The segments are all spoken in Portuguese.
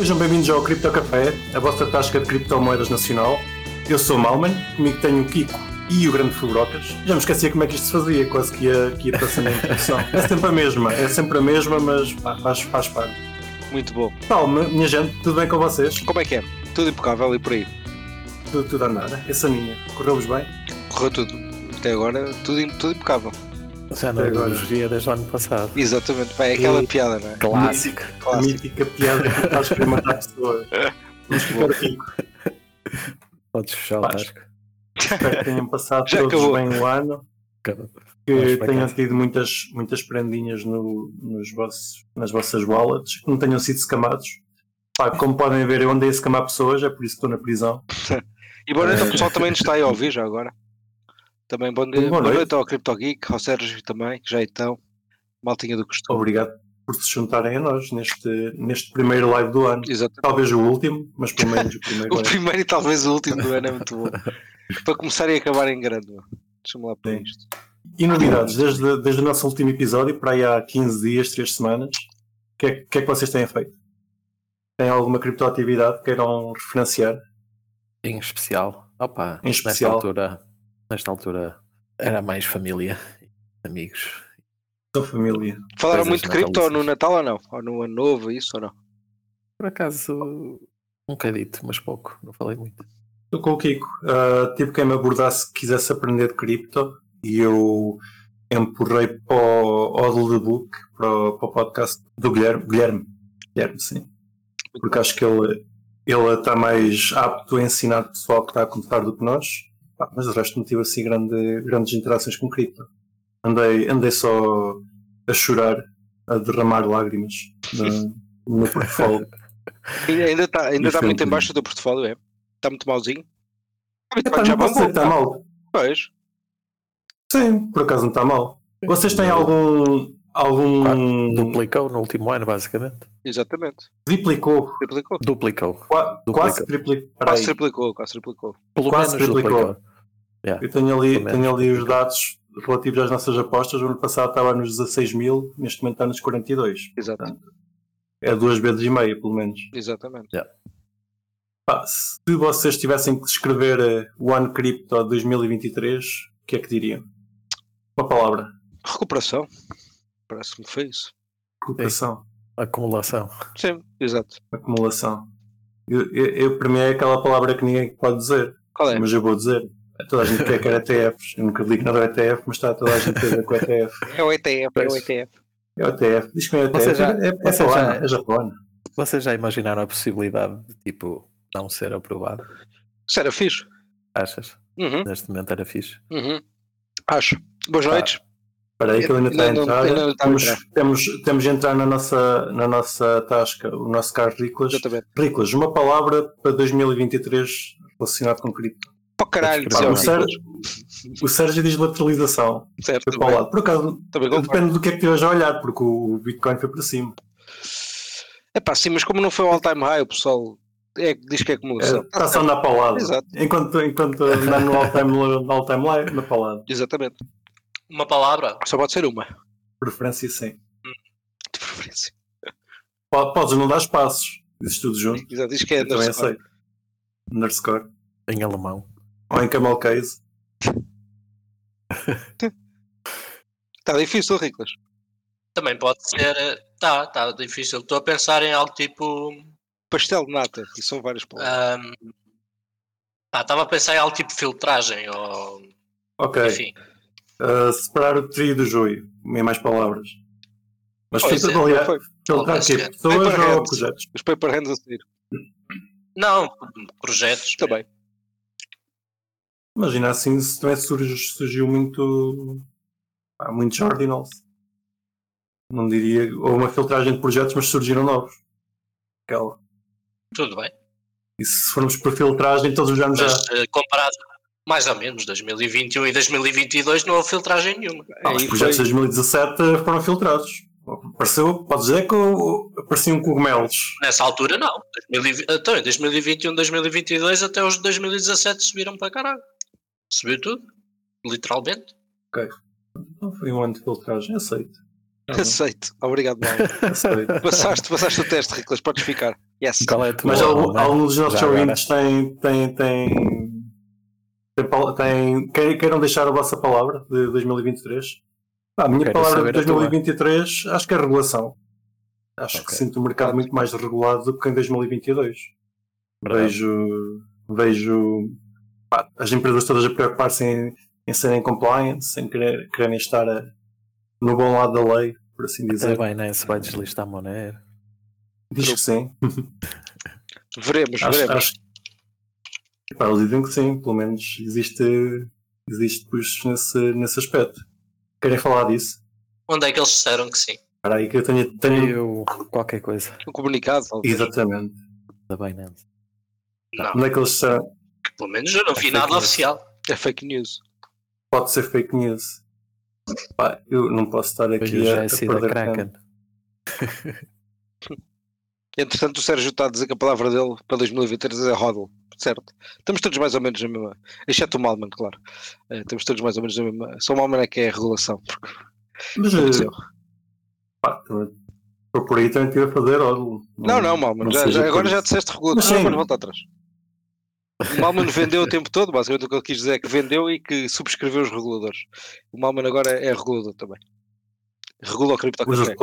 Sejam bem-vindos ao Cripto Café, a vossa tasca de criptomoedas nacional. Eu sou o Malman, comigo tenho o Kiko e o Grande Fubrocas. Já me esquecia como é que isto se fazia, quase que ia, que ia passando a introdução. É sempre a mesma, é sempre a mesma, mas pá, faz, faz parte. Muito bom. Tal, minha gente, tudo bem com vocês? Como é que é? Tudo impecável e por aí? Tudo, tudo a andar. Essa minha, correu-vos bem? Correu tudo. Até agora, tudo, tudo impecável. Já não dia desde o ano passado. Exatamente, é aquela E- piada, não é? Clássico. A Clássico. mítica piada que faz para matar pessoas. Vamos ficar rico. Podes fechar o tasco. Espero que tenham passado Já todos acabou. bem o ano. Cada- que tenham tido muitas, muitas prendinhas no, nos vossos, nas vossas wallets, que não tenham sido scamados. Pá, como podem ver, eu andei a scamar pessoas, é por isso que estou na prisão. E noite ao pessoal também nos está aí a ouvir já agora. Também bom dia. Boa Boa noite. noite ao Crypto Geek, ao Sérgio também, que já então. Maltinha do costume. Obrigado por se juntarem a nós neste, neste primeiro live do ano. Exatamente. Talvez o último, mas pelo menos o primeiro O primeiro e talvez o último do ano é muito bom. Para começar e acabar em grande. Deixa-me lá para Sim. isto. E novidades, desde, desde o nosso último episódio, para aí há 15 dias, 3 semanas, o que, é, que é que vocês têm feito? Têm alguma criptoatividade que queiram referenciar? Em especial. Opa, Em especial. Nesta altura, nesta altura era mais família, amigos. Sua família. Falaram muito de cripto no Natal ou não? Ou no Ano Novo, isso ou não? Por acaso, um bocadito, mas pouco. Não falei muito. Estou com o Kiko. Ah, tipo quem me abordasse que quisesse aprender de cripto e eu empurrei para o Audiobook, para o, para o podcast do Guilherme. Guilherme, Guilherme, sim. Porque acho que ele, ele está mais apto a ensinar o pessoal que está a começar do que nós. Pá, mas o resto não tive assim grande, grandes interações com cripto. Andei, andei só a chorar, a derramar lágrimas no, no portfólio. Ainda está ainda está é muito um em baixo do teu portfóliio, é? Está muito mauzinho? Epá, já não posso dizer que bom, está mal. Pois. Sim, por acaso não está mal. Vocês têm algum. algum. Duplicou no último ano, basicamente. Exatamente. Triplicou. Triplicou. Duplicou. Qua- Duplicou. Quase triplicou. Quase triplicou, quase triplicou. Pelo Quase menos triplicou. duplicou. Yeah. Eu tenho ali, tenho ali os dados relativos às nossas apostas. O ano passado estava nos 16 mil, neste momento está nos 42. Exato. É duas vezes e meia, pelo menos. Exatamente. Pá, se vocês tivessem que descrever eh, o ano cripto 2023, o que é que diriam? Uma palavra. Recuperação. Parece-me que foi isso. Recuperação. Acumulação. Sim, exato. Acumulação. Eu, eu, eu, para mim é aquela palavra que ninguém pode dizer. Qual é? Mas eu vou dizer. Toda a gente quer quer ETFs. Eu nunca digo nada do ETF, mas está toda a gente a ver com o ETF. É o ETF, é o. ETF. É o ETF. Diz que é o ETF. Você já- é, é, já- é Japona. Vocês já imaginaram a possibilidade de, tipo, não ser aprovado? Isso era fixe. Achas? Uhum, Neste momento era fixe. uhum. Acho. Boas Pá, noites. Espera aí que ele ainda está a não- entrar. não está a temos, temos, temos de entrar na nossa, na nossa tasca, o nosso caro Riclas. Exatamente. Riclas, uma palavra para 2023 relacionado com cripto. Para o caralho, o. Sérgio, o Sérgio diz lateralização. Certo, Foi para o lado. Por acaso, Também concordo. depende do que é que estiveres a olhar, porque o Bitcoin foi para cima. É pá, sim, mas como não foi o all-time high, o pessoal é, diz que é acumulação. Está só a andar para o lado. Exato. Enquanto, enquanto andar no all-time anda para o lado. Exatamente. Uma palavra? Só pode ser uma, Preferência sim. de preferência. Po- Podes não dar espaços. Dizes tudo junto. Exato, diz que é Eu também underscore. aceito. Underscore. Em alemão. Ou em camel case. Está difícil, Riclas. Também pode ser. eh, Tá, tá difícil. Estou a pensar em algo tipo. Pastel de nata, e são várias palavras. ahm, pá, Estava a pensar em algo tipo filtragem ou. Ok. Enfim. Uh, separar o trio do joio. Em mais palavras. Mas Pois é, aliás, Foi. filtrar ser. Pessoas ou projetos? Os paper hands a seguir. Não, projetos. Também. Imagina assim, se também surge, surgiu muito. Há muitos ordinals. Não diria. Ou uma filtragem de projetos, mas surgiram novos. Aquela. Tudo bem. E se formos por filtragem, todos os anos já. Mas eh, comparado mais ou menos 2021 e 2022 não houve filtragem nenhuma. Ah, os projetos de foi- 2017 foram filtrados. Apareceu, pode dizer que apareciam cogumelos. Nessa altura não. 2020 Então em 2021, 2022 até os de 2017 subiram para caralho. Subiu tudo. Literalmente. Não foi um ano de filtragem, aceito. Aceito. Obrigado. Sei. passaste, passaste o teste, Riclas, podes ficar. Yes. É Mas alguns dos nossos ouvintes têm. têm, têm, têm, pal- têm quei- queiram deixar a vossa palavra de 2023? Ah, a minha Quero palavra de saber a tua. 2023 acho que é regulação. Acho que Ok. sinto o mercado muito mais regulado do que em 2022. Verdade. Vejo, vejo as empresas todas a preocupar-se em, em serem compliance, em querer, quererem estar a- no bom lado da lei, por assim dizer. a Binance vai deslistar a Monero. Diz que sim. Veremos, Acho, veremos. acho Pá, eles dizem que sim, pelo menos existe, existe push nesse, nesse aspecto. Querem falar disso? Onde é que eles disseram que sim? Espera aí que eu tenho. tenho... Eu, qualquer coisa Um comunicado. talvez. Exatamente. da Binance. Não, Onde é que eles disseram? Pelo menos eu não vi É nada fake news. oficial. É fake news. Pode ser fake news. Pá, eu não posso estar aqui o a, a perder Kraken. tempo. Entretanto, o Sérgio está a dizer que a palavra dele para 2023 é hodl. Certo. Estamos todos mais ou menos na mesma. Exceto o Malman, claro. Eh, estamos todos mais ou menos na mesma. Só o Malman é que é a regulação. Porque Mas aconteceu. eh, pá, também- por aí também estive a fazer ódio. Não, não, Malman. já- já- agora já isso. disseste regulação. Mas Não voltar atrás. O Malman vendeu o tempo todo. Basicamente o que ele quis dizer é que vendeu e que subscreveu os reguladores. O Malman agora é regulador também. Regula o Hoje, criptocurrency.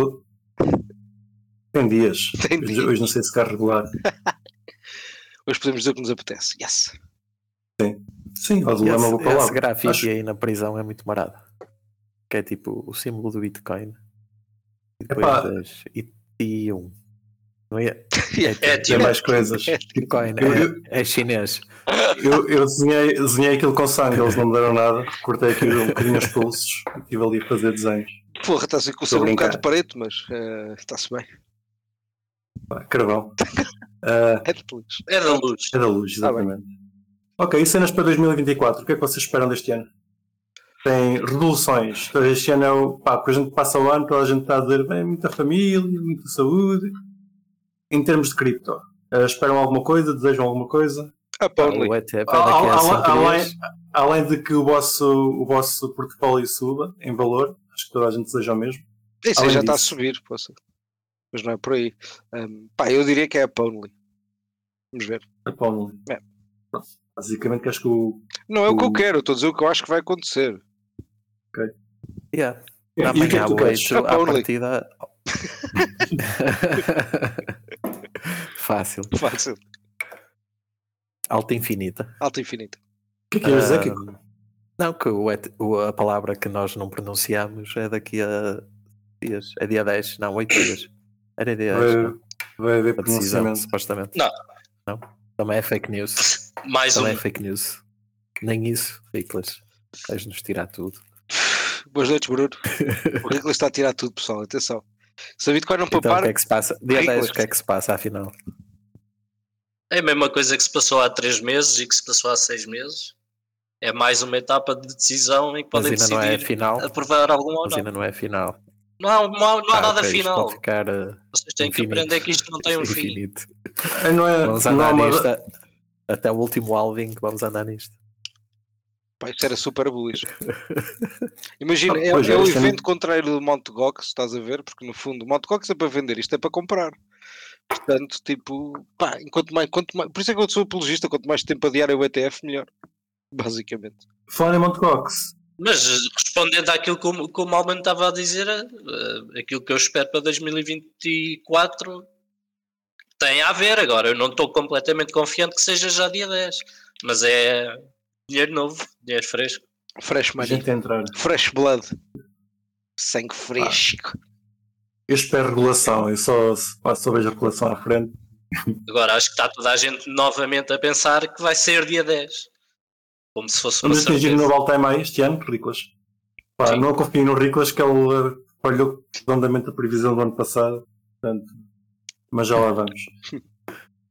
tem dias. Tem dias. Hoje não sei se quer regular. Hoje podemos dizer o que nos apetece. Yes. Sim, ódio E é uma esse, boa esse palavra. grafite Acho- aí na prisão é muito marado. Que é tipo o símbolo do Bitcoin. E depois Epá. das Ethereum. Não é? É, Tem tipo, mais coisas. Bitcoin Eu- é, eu- é chinês. Eu, eu desenhei, desenhei aquilo com sangue, eles não me deram nada. Cortei aqui um bocadinho os pulsos e estive ali a fazer desenhos. Porra, está-se com o a um bocado preto, mas eh, está-se bem. Pá, carvão. Ah, É de luz. é da luz. é da luz, Tá exatamente. ok, e cenas para 2024? O que é que vocês esperam deste ano? Tem resoluções. Então, Este ano é o. Pá, porque a gente passa o ano, toda a gente está a dizer bem, muita família, muita saúde. Em termos de cripto, ah, esperam alguma coisa? Desejam alguma coisa? O a 5 ah, além- de que o vosso, o vosso portfólio suba em valor, acho que toda a gente deseja o mesmo. Isso aí já está a disso. subir, poça. mas não é por aí. Ahm, pá, eu diria que é a Pwnley. Vamos ver. Para o É. Basicamente, que acho que o. Não é o que eu O- quero, eu estou a dizer o que eu acho que vai acontecer. Yeah. E, e o que Amanhã é que tu à queres? partida. Fácil. Fácil. Alta infinita. Alta infinita. O que é que ias dizer, Kiko? Ah, não, que o et- o- a palavra que nós não pronunciamos é daqui a dias. É dia 10, não, 8 dias. Era dia 10. Vai, não. vai haver decisão, pronunciamento. supostamente. Não. Não? Também é fake news. Mais um. Também é fake news. Nem isso, Riclas. Vais-nos tirar tudo. Boas noites, Bruno. O Ricolas está a tirar tudo, pessoal. Atenção. Se a Bitcoin não Então, o poupar, que é que se passa? Dia Riclas. 10, o que é que se passa afinal? É a mesma coisa que se passou há três meses e que se passou há seis meses. É mais uma etapa de decisão em que Mas podem ainda não é decidir final. aprovar algum ou Mas não. ainda não é final. Não há, não há, não há Ah, nada final. Ficar uh, Vocês têm que infinito. aprender que isto não tem um fim. infinito. Ah, Não é, Vamos não andar uma- nisto a- até o último halving. Vamos andar nisto. Pá, isto era super bullish. Imagina, Ah, é, é, é o evento contrário do Mt. Gox, estás a ver? Porque no fundo, o Mt. Gox é para vender, isto é para comprar. Portanto, tipo, pá, enquanto mais, quanto mais, por isso é que eu sou apologista, quanto mais tempo adiar o ETF, melhor. Basicamente. Falar em Mt. Gox. Mas respondendo àquilo que o, que o Malman estava a dizer, eh, aquilo que eu espero para 2024 tem a ver. Agora, eu não estou completamente confiante que seja já dia 10, mas é dinheiro novo, dinheiro fresco. Fresh A money. gente entrar. Fresh blood. Sangue fresco. Eu espero regulação. Eu só, só vejo a regulação à frente. Agora, acho que está toda a gente novamente a pensar que vai ser dia 10. Como se fosse uma Vamos atingir o certeza. novo all-time este ano, Riclas. Pá, Sim. não confio no Riclas que ele eh, falhou redondamente a previsão do ano passado. Portanto, mas já lá vamos.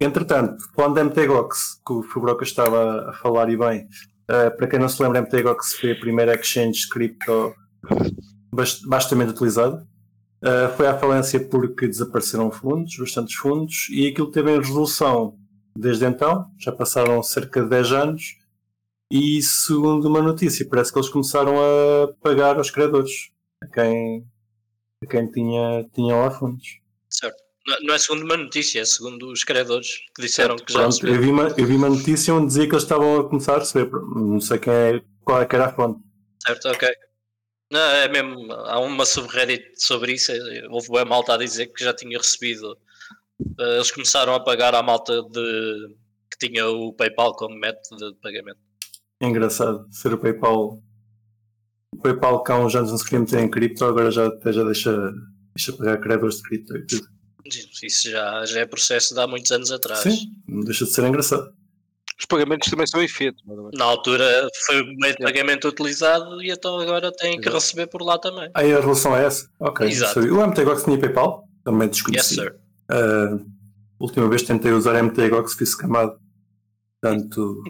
Entretanto, falando da MTGOX, que o Fubroca estava a falar e bem, eh, para quem não se lembra, a MTGOX foi a primeira exchange cripto bast- bastante utilizada. Eh, foi à falência porque desapareceram fundos, bastantes fundos, e aquilo teve em resolução desde então, já passaram cerca de 10 anos, e segundo uma notícia, parece que eles começaram a pagar aos criadores, a quem, a quem tinha, tinha lá fundos. Certo. Não, não é segundo uma notícia, é segundo os credores que disseram que já Pronto, eu vi, uma, eu vi uma notícia onde dizia que eles estavam a começar a receber. Não sei quem é, qual é que era a fonte. Certo, ok. Não, é mesmo, há uma subreddit sobre isso, é- houve uma malta a dizer que já tinha recebido. Eh, Eles começaram a pagar à malta de que tinha o PayPal como método de pagamento. É engraçado ser o PayPal. O PayPal que há uns anos não se queria meter em cripto, agora já, até já deixa, deixa pagar credores de cripto e tudo. Isso já, já é processo de há muitos anos atrás. Sim, não deixa de ser engraçado. Os pagamentos também são the way. Na altura foi o meio de pagamento utilizado e então agora têm que receber por lá também. Aí a relação é essa? Ok. Exato. sabia. O MTGOX tinha PayPal? Também Yes, desconheci. sir. Ah, última vez tentei usar MTGOX, fui scamado. Portanto,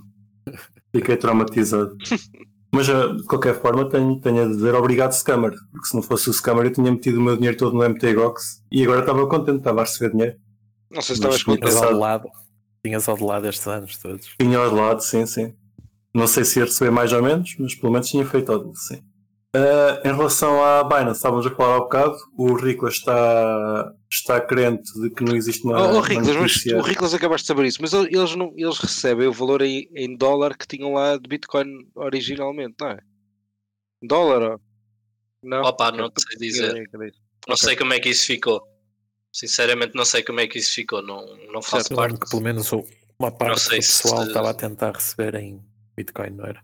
fiquei traumatizado. Mas ah, de qualquer forma tenho, tenho a dizer obrigado scammer, porque se não fosse o scammer eu tinha metido o meu dinheiro todo no MTGOX e agora estava contente, estava a receber dinheiro. Não sei se estavas contente. Tinhas ao de lado. Tinhas ao de lado estes anos todos. Tinha ao lado, sim, sim. Não sei se ia receber mais ou menos, mas pelo menos tinha feito algo, sim. Ah, em relação à Binance, estávamos a falar há bocado, o Ricolas está, está crente de que não existe uma. Oh, oh uma Riclas, mas o Riclas acabaste de saber isso, mas ele- eles, não, eles recebem o valor aí em dólar que tinham lá de Bitcoin originalmente, não é? Dólar? ó? Não? Opa, não te sei dizer. Não sei como é que isso ficou. Sinceramente, não sei como é que isso ficou. Não, não faço Eu parte. que pelo menos uma parte do se- pessoal estava a tentar receber em Bitcoin, não era?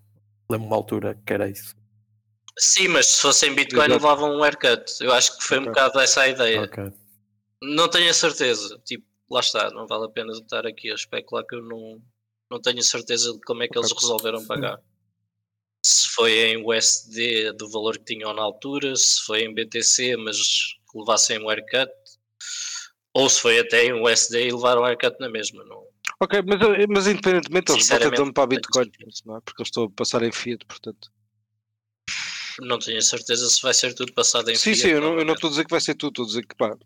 Lembro uma altura que era isso. Sim, mas se fossem Bitcoin Exato. levavam um haircut. Eu acho que foi um Ok. bocado essa a ideia. Ok. Não tenho a certeza. Tipo, lá está. Não vale a pena estar aqui a especular que eu não, não tenho a certeza de como é que eles resolveram pagar. Se foi em USD do valor que tinham na altura, se foi em BTC, mas que levassem um haircut, ou se foi até em USD e levaram um haircut na mesma. Não, Ok, mas, mas independentemente, eles botam para a Bitcoin, não é? Porque eu estou a passar em Fiat, portanto. Não tenho a certeza se vai ser tudo passado em Sim, fiat sim, eu não, eu não estou a dizer que vai ser tudo, estou a dizer que pá,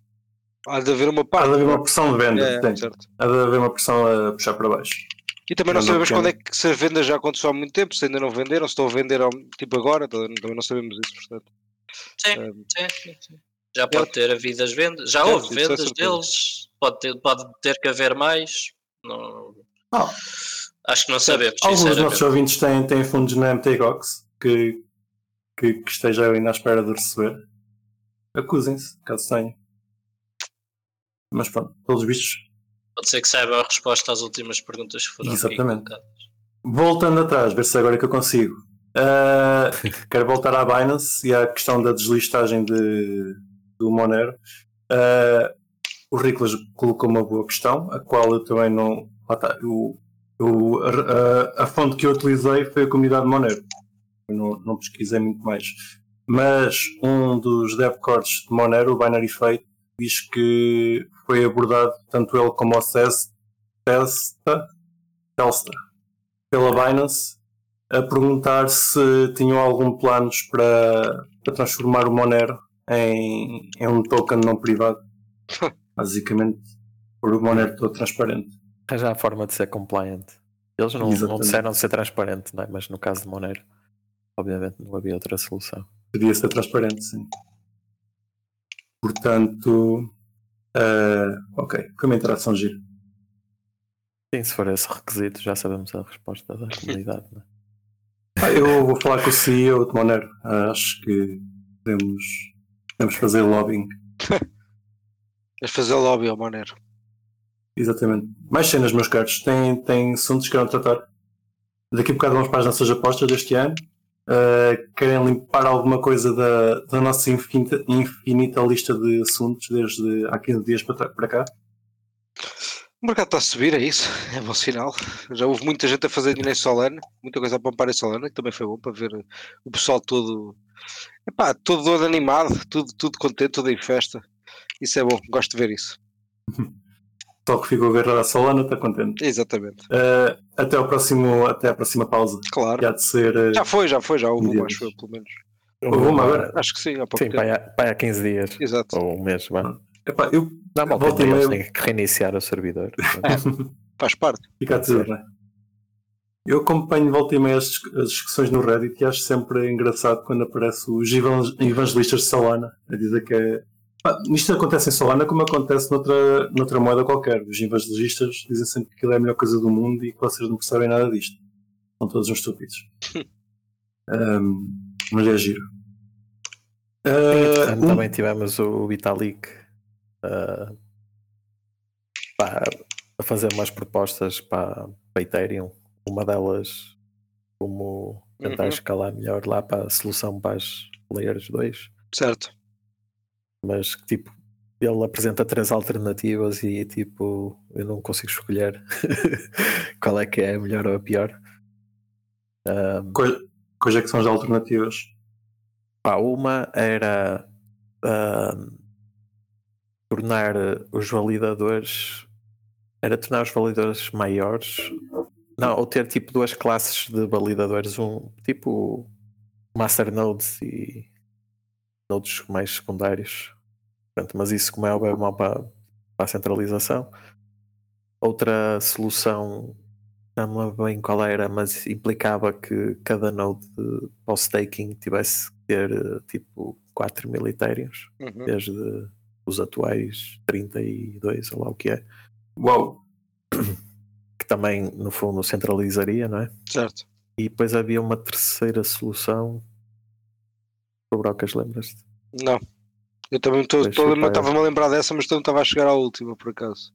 há de haver uma Há parte. de haver uma pressão de venda, é? tem. É, certo. há de haver uma pressão a puxar para baixo. E também não não sabemos quando é que se a venda já aconteceu há muito tempo, se ainda não venderam, se estão a vender ao- tipo agora, também não sabemos isso, portanto. Sim, Um, sim, sim, sim. Já pode ter havido as vendas, já Certo, houve é vendas deles, pode ter, pode ter que haver mais. Não, Ah. acho que não sabemos, Alguns dos nossos ouvintes têm, têm fundos na MTGOX que, que, que estejam ainda à espera de receber. Acusem-se, caso tenham. Mas pronto, pelos vistos, Pode ser que saibam a resposta às últimas perguntas que foram Exatamente. voltando atrás, ver se agora é que eu consigo. Ah, quero voltar à Binance e à questão da deslistagem de, do Monero. Ah, o Riclas colocou uma boa questão, a qual eu também não. lá está, eu- eu- a, a- a fonte que eu utilizei foi a comunidade Monero. Eu não, não pesquisei muito mais. Mas um dos devcores de Monero, o Binary Fate, diz que foi abordado tanto ele como o Testa, Telstra, pela Binance a perguntar se tinham algum planos para, para transformar o Monero em, em um token não privado. Basicamente, por o Monero todo transparente. Arranjar a forma de ser compliant. Eles não, não disseram de ser transparente, não é? mas no caso de Monero, obviamente não havia outra solução. Podia ser transparente, sim. Portanto, eh, ok, foi uma interação gira. Sim, se for esse requisito, já sabemos a resposta da comunidade. Não é? Ah, eu vou falar com o CEO de Monero. Acho que podemos, podemos fazer lobbying. Vais fazer lobby ao Monero. Exatamente. Mais cenas, meus caros. Tem, tem assuntos que queiram tratar. Daqui a bocado vamos para as nossas apostas deste ano. Uh, querem limpar alguma coisa da, da nossa infinita, infinita lista de assuntos desde há 15 dias para, para cá? O mercado está a subir, é isso? É bom sinal. Já houve muita gente a fazer dinheiro em Solana, muita coisa a pompar em Solana, que também foi bom para ver o pessoal todo, epá, todo animado, tudo, tudo contente, tudo em festa. Isso é bom, gosto de ver isso. Só que ficou a ver a Solana, está contente. Exatamente. Uh, até, ao próximo, até à próxima pausa. Claro. De ser. uh, Já foi, já foi, já houve uma, acho eu, pelo menos. Houve uma agora? Acho que sim, há pouco Sim, tempo. vai há, vai há 15 dias. Exato. Ou um mês, vá. epá, eu Não, mal volta e eles têm que reiniciar o servidor. Faz parte. fica a dizer, né? Eu acompanho volta e meia as, as discussões no Reddit e acho sempre engraçado quando aparece os evang- evangelistas de Solana a dizer que é. Isto acontece em Solana como acontece noutra, noutra moeda qualquer. Os evangelistas dizem sempre que aquilo é a melhor coisa do mundo e que vocês não percebem nada disto. São todos uns estúpidos. Ahm, mas é giro. Ah, Entretanto, um- Também tivemos o Vitalik ah, pá, a fazer umas propostas para, para Ethereum. Uma delas, como tentar Uhum. escalar melhor lá para a solução para as Layers 2. Certo. Mas que tipo, ele apresenta três alternativas e tipo, eu não consigo escolher qual é que é a melhor ou a pior. Ah, Coisa, coisa que são as alternativas. Pá, uma era tornar os validadores era tornar os validadores maiores não, ou ter tipo duas classes de validadores, um tipo masternodes e nodes mais secundários. Portanto, mas isso como é bem mal para, para a centralização. Outra solução não me lembro bem qual era, mas implicava que cada node de- para o staking tivesse que ter tipo 4 mil etéreos, Uhum. desde os atuais 32, ou lá o que é, Uau! que também no fundo centralizaria, não é? Certo. E depois havia uma terceira solução. O Brocas, lembras-te? Não. Eu também estou- estava-me a lembrar dessa, mas não estava a chegar à última, por acaso.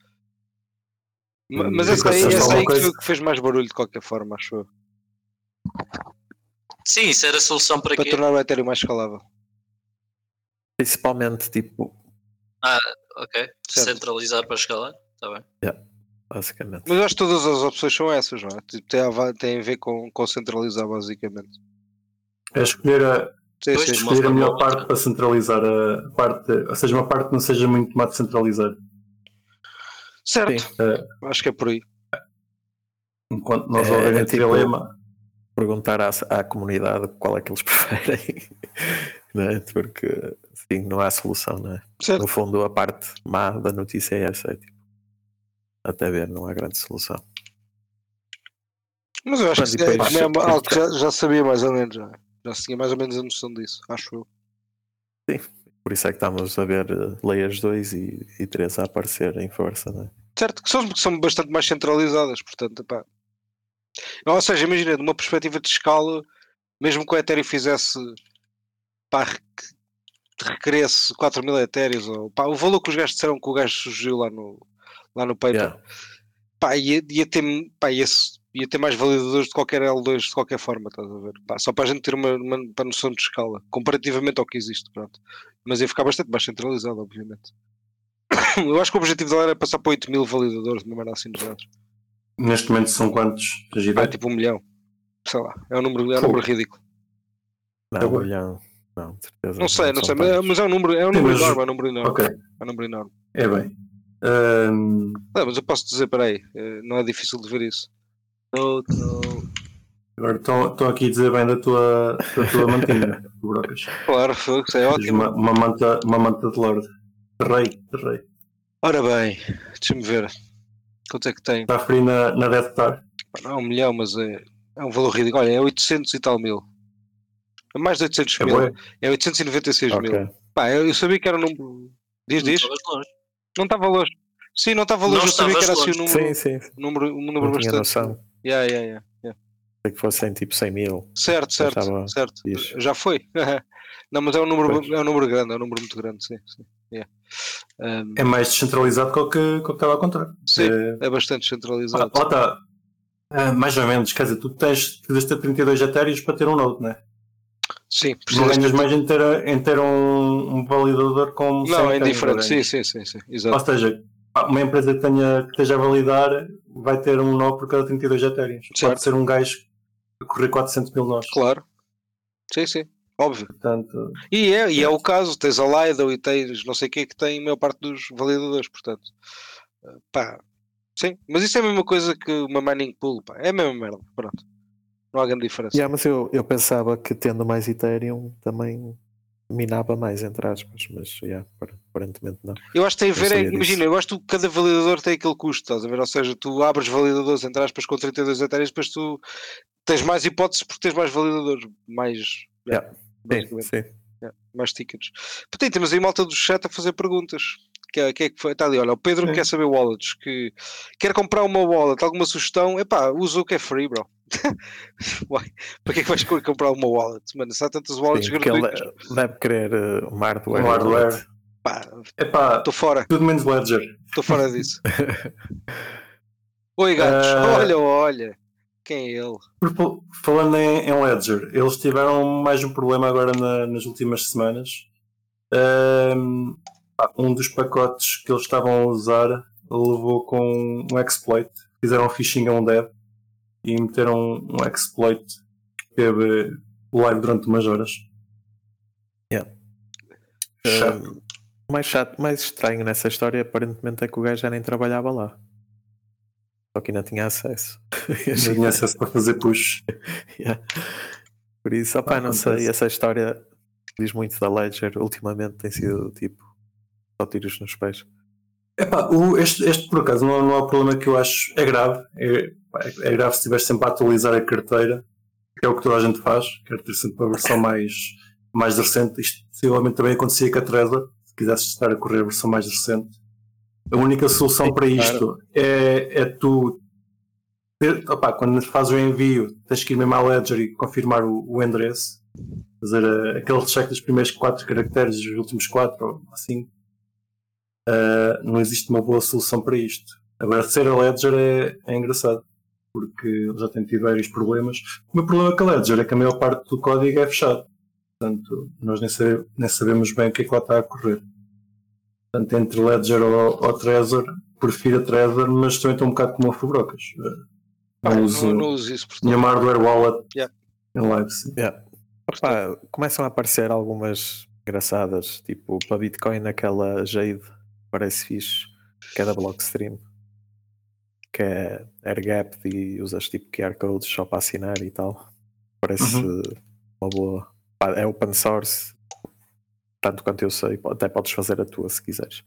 Ma- Mas essa aí, essa aí que, coisa? foi- que fez mais barulho de qualquer forma, acho eu. Sim, isso era a solução para Para quê? tornar o Ethereum mais escalável. Principalmente, tipo, Ok. Certo. Centralizar para escalar. Está bem. basicamente. Mas eu acho que todas as opções são essas, não é? Tipo, tem, a, tem a ver com, com centralizar, basicamente. É escolher a, Sim, Pois, sim. a melhor outra. parte para centralizar a parte, ou seja, uma parte que não seja muito má de centralizar. Certo. Sim. Acho que é por aí. Enquanto nós É, houver é tipo- dilema, Perguntar à, à comunidade qual é que eles preferem, não é? Porque sim, não há solução, não é? Certo. No fundo, a parte má da notícia é essa, é tipo, até ver, não há grande solução. Mas eu acho Mas que é, é algo que já, já sabia mais ou menos. Já, já se tinha mais ou menos a noção disso, acho eu. Por isso é que estamos a ver eh, Layers 2 e, e 3 a aparecer em força, não é? Certo, que são, que são bastante mais centralizadas, portanto, pá. Ou seja, imagina, de uma perspectiva de escala, mesmo que o Ethereum fizesse, pá, requeresse 4 mil Ethereum, ou pá, o valor que os gajos disseram que o gajo sugeriu lá no, lá no paper, Yeah. pá, ia, ia ter, pá, ia, ia ter mais validadores de qualquer L2 de qualquer forma, estás a ver? Pá, só para a gente ter uma, uma, uma noção de escala, comparativamente ao que existe, pronto. Mas ia ficar bastante mais centralizado, obviamente. Eu acho que o objetivo dela era passar para 8 mil validadores de uma maneira assim de género. neste momento são quantos? Ah, ideia? tipo um milhão. Sei lá, é um número, é um número ridículo. Não, um milhão. Não, de certeza. Não sei, não sei, mas, mas é um número, é um Sim, número mas- enorme, é um número enorme. Ok, É um número enorme. é bem. Ahm, Não, mas eu posso dizer, peraí, eh, não é difícil de ver isso. No, no... agora estão estão aqui a dizer bem da tua, da tua mantinha, Brocas. Claro, foi, isso é ótimo. Uma, uma, manta, uma manta de Lorde. De rei, de rei. Ora bem, deixa-me ver. Quanto é que tem? Está frio na, na Death Star. Não é um milhão, mas é, é um valor ridículo. Olha, é 800 e tal mil. É mais de 800 É mil. bué. É 896 Ok. mil. Pá, eu, eu sabia que era um número. Diz, diz? longe. Não estava longe. Sim, não estava longe. Não eu sabia que era estavas assim um número, Sim, sim. um número, um número bastante. noção. Yeah, yeah, yeah, yeah. Sei que fossem tipo 100 mil. Certo, certo, estava certo. fixe. Já foi. não, mas é um número, é um número grande, é um número muito grande, sim. sim. Yeah. Um, É mais descentralizado que o que, que, o que estava a contar. Sim. É, é bastante centralizado. lá está. Ah, mais ou menos, quer dizer, tu tens, precisas ter 32 etéreos para ter um node, né? Sim, Não precisas ganhas mais em ter, em ter um, um validador com 100 Não, é indiferente. Sim, sim, sim, sim. Ou Exato. seja, pá, uma empresa que, tenha, que esteja a validar vai ter um nó por cada 32 etéreos. Certo. Pode ser um gajo a correr 400 mil nós. Claro. Sim, sim. Óbvio. Portanto, E é, e é o caso. Tens a Lido e tens não sei o que que tem a maior parte dos validadores, portanto. eh, Pá. Sim, mas isso é a mesma coisa que uma mining pool, pá. É a mesma merda, pronto. Não há grande diferença. Yeah, mas eu, eu pensava que tendo mais Ethereum também minava mais, entre aspas, mas yeah, aparentemente não. Eu acho que tem a ver, é, imagina, eu gosto que cada validador tem aquele custo, estás a ver? Ou seja, tu abres validadores, entre aspas, com 32 etéreas, depois tu tens mais hipóteses porque tens mais validadores, mais. Yeah. Sim, basicamente, sim. yeah, mais tickets. Portanto, temos aí malta do chat a fazer perguntas. Que é, que é que foi? Está ali, olha, o Pedro Sim. quer saber wallets, que quer comprar uma wallet, alguma sugestão? Epá, usa o que é free, bro. Uai, para que é que vais comprar uma wallet? Mano, se há tantas wallets Sim, porque ele gratuitas, deve querer uh, um hardware. Um hardware. pá, Epá, estou fora, tudo menos Ledger. estou fora disso. Oi, gatos, Ah. olha, olha, quem é ele? Por- Falando em, em Ledger, eles tiveram mais um problema agora na- nas últimas semanas. Um, dos pacotes que eles estavam a usar levou com um exploit. Fizeram phishing a um dev e meteram um exploit que teve live durante umas horas. Chato. Uh, o mais chato, mais estranho nessa história aparentemente é que o gajo já nem trabalhava lá. Só que ainda tinha acesso. Não tinha acesso para fazer push. Yeah. Por isso, opá, não sei, Acontece. essa história diz muito da Ledger. Ultimamente tem sido tipo só tiros nos pés. Epá, o- este, este, por acaso não, não é um problema que eu acho é grave. É, é grave se estiveres sempre a atualizar a carteira, que é o que toda a gente faz, quer ter sempre uma versão mais, mais recente. Isto possivelmente também acontecia com a Trezor, se quisesses estar a correr a versão mais recente. A única solução para claro. isto é, é tu ter- opá, quando fazes o envio, tens que ir mesmo à Ledger e confirmar o, o endereço, fazer eh, aquele check dos primeiros quatro caracteres e dos últimos quatro, ou assim. Uh, não existe uma boa solução para isto. Agora, ser a Ledger é, é engraçado, porque já têm tido vários problemas. O meu problema com a Ledger é que a maior parte do código é fechado. Portanto, nós nem, sabe- nem sabemos bem o que é que lá está a correr. Portanto, entre Ledger ou, ou Trezor, prefiro a Trezor, mas também estou um bocado como a Fubrocas. Uh, Pá, Não não, uso não uso isso, portanto. nenhuma hardware wallet Yeah. em live. sim. Yeah. Opá, começam a aparecer algumas engraçadas, tipo para Bitcoin, aquela Jade parece fixe, que é da Blockstream, que é AirGap e usas tipo QR codes só para assinar e tal. Parece Uhum. uma boa. É open source, tanto quanto eu sei, até podes fazer a tua se quiseres.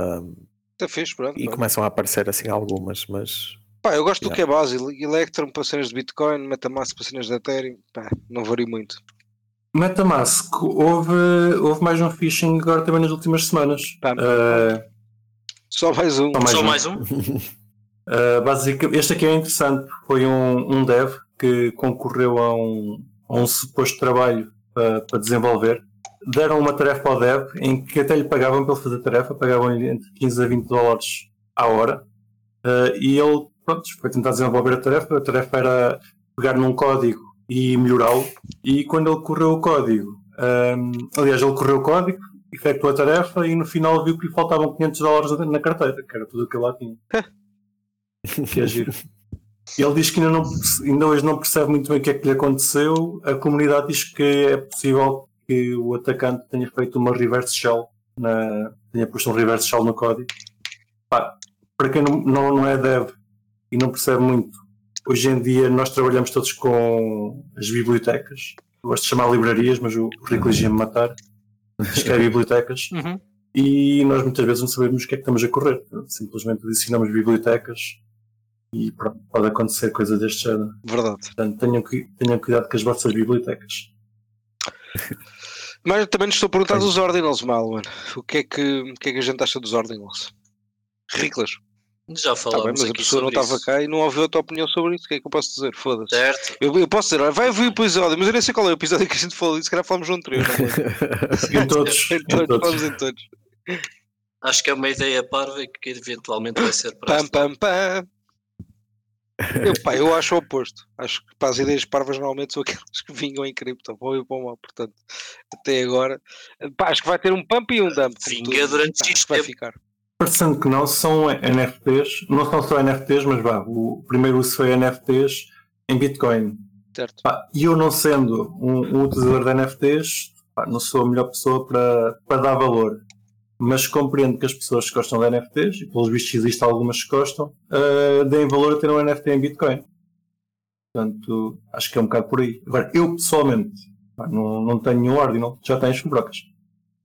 Um, Está fixe, pronto. e começam a aparecer assim algumas, mas Pá, eu gosto do Yeah. que é base. Electrum para cenas de Bitcoin, Metamask para cenas de Ethereum. Pá, não vario muito. Metamask, houve, houve mais um phishing agora também nas últimas semanas. Uh, Só mais um. Só mais Só um. mais um? Uh, basicamente, este aqui é interessante. Foi um, um dev que concorreu a um, a um suposto trabalho para, para desenvolver. Deram uma tarefa ao dev em que até lhe pagavam para ele fazer a tarefa, pagavam-lhe entre 15 a 20 dólares à hora. Uh, e ele pronto, foi tentar desenvolver a tarefa. A tarefa era pegar num código e melhorá-lo. E quando ele correu o código, um, aliás, ele correu o código, efetuou a tarefa e no final viu que lhe faltavam 500 dólares na carteira, que era tudo o que ele lá tinha. que é giro. Ele diz que ainda, não, ainda hoje não percebe muito bem o que é que lhe aconteceu. A comunidade diz que é possível que o atacante tenha feito uma reverse shell, na, tenha posto um reverse shell no código. Pá, para quem não, não, não é dev e não percebe muito, hoje em dia nós trabalhamos todos com as bibliotecas. Eu gosto de chamar livrarias, mas o Rico ia-me matar. Diz que é bibliotecas. Uhum. E nós muitas vezes não sabemos o que é que estamos a correr. Simplesmente adicionamos bibliotecas e pronto, pode acontecer coisa deste género. Verdade. Portanto, tenham, tenham cuidado com as vossas bibliotecas. Mas também nos estou a perguntar Pois. dos Ordinals, mal, mano. O que, é que, o que é que a gente acha dos Ordinals? Ridículas. Já Tá bem, falamos mas a pessoa não estava cá e não ouviu a tua opinião sobre isso. O que é que eu posso dizer? Foda-se. Certo. Eu, eu posso dizer, olha, vai ouvir o episódio, mas eu nem sei qual é o episódio que a gente falou disso. Se calhar falamos no anterior. não é? Em todos. Em em todos, falamos em todos. Acho que é uma ideia parva e que eventualmente vai ser para Pam, pam, pam. Eu, pá, eu acho o oposto. Acho que pá, as ideias parvas normalmente são aquelas que vingam em cripto, para o mal. Portanto, até agora, pá, acho que vai ter um pump e um dump. Vinga durante X acho que vai tempo. ficar. Parecendo que não, são NFTs. Não são só NFTs, mas vá, o primeiro uso foi NFTs em Bitcoin. Certo. Pá, E eu não sendo um, um utilizador de NFTs, pá, não sou a melhor pessoa para, para dar valor. Mas compreendo que as pessoas que gostam de NFTs, e pelos vistos existem algumas que gostam, ah, deem valor a ter um NFT em Bitcoin. Portanto, acho que é um bocado por aí. Agora, eu pessoalmente Pá, não, não tenho nenhum Ordinal. Já tens brocas.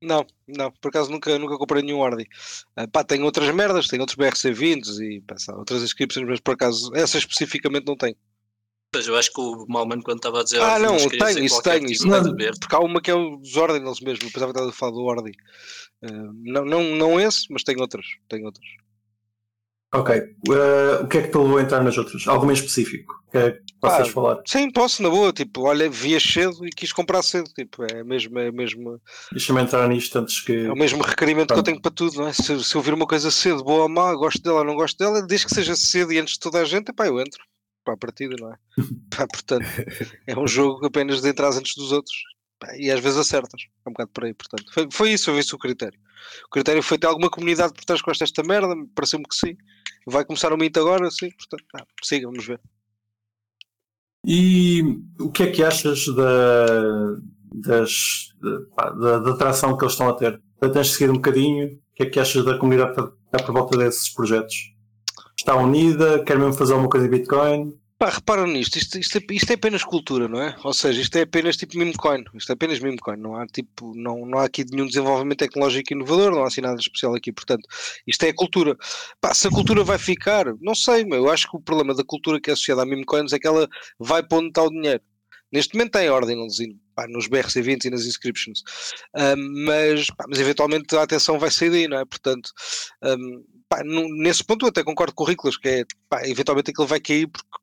Não, não, por acaso nunca, nunca comprei nenhum Ordi. Ah, pá, tenho outras merdas, tenho outros BRC20 e pá, sabe, outras inscripções, mas por acaso essa especificamente não tenho. Pois eu acho que o Malman quando estava a dizer Ah, não, tenho, isso tenho, tipo isso de verde. Porque há uma que é o dos Ordinals mesmo, pensava que estava a falar do Ordi. Ah, não, não, não esse, mas tenho outras. Tenho outras. Ok. eh, o que é que te levou a entrar nas outras? Alguma em específico? Que é que possas Pá, falar? Sim, posso, na boa. Tipo, olha, vias cedo e quis comprar cedo. Tipo, é mesmo, é mesmo, Deixa-me entrar nisto antes que. é o mesmo requerimento que eu Pronto. tenho para tudo, não é? Se, se eu vir uma coisa cedo, boa ou má, gosto dela ou não gosto dela, desde que seja cedo e antes de toda a gente, pá, eu entro. Para a partida, não é? Pá, portanto, é um jogo apenas de entrar antes dos outros. E às vezes acertas. É um bocado por aí, portanto. Foi, foi isso, foi esse o critério. O critério foi ter alguma comunidade por trás gosta desta merda, pareceu-me que sim. Vai começar o mito agora, sim, portanto, ah, siga, vamos ver. E o que é que achas da, das, da, da, da atração que eles estão a ter? Tens de seguir um bocadinho. O que é que achas da comunidade que está por volta desses projetos? Está unida? Quer mesmo fazer alguma coisa em Bitcoin? Pá, reparam nisto, isto, isto, é, isto é apenas cultura, não é? Ou seja, isto é apenas tipo meme isto é apenas meme não há tipo, não, não há aqui nenhum desenvolvimento tecnológico inovador, não há assim nada especial aqui, portanto, isto é a cultura. Pá, se a cultura vai ficar, não sei, eu acho que o problema da cultura que é associada a meme é que ela vai para onde está o dinheiro. Neste momento tem e, pá, nos BRC20 e nas inscriptions, Ahm, mas, pá, mas eventualmente a atenção vai sair daí, não é? Portanto, ahm, pá, nesse ponto eu até concordo com o Riclas, que é, pá, eventualmente aquilo vai cair porque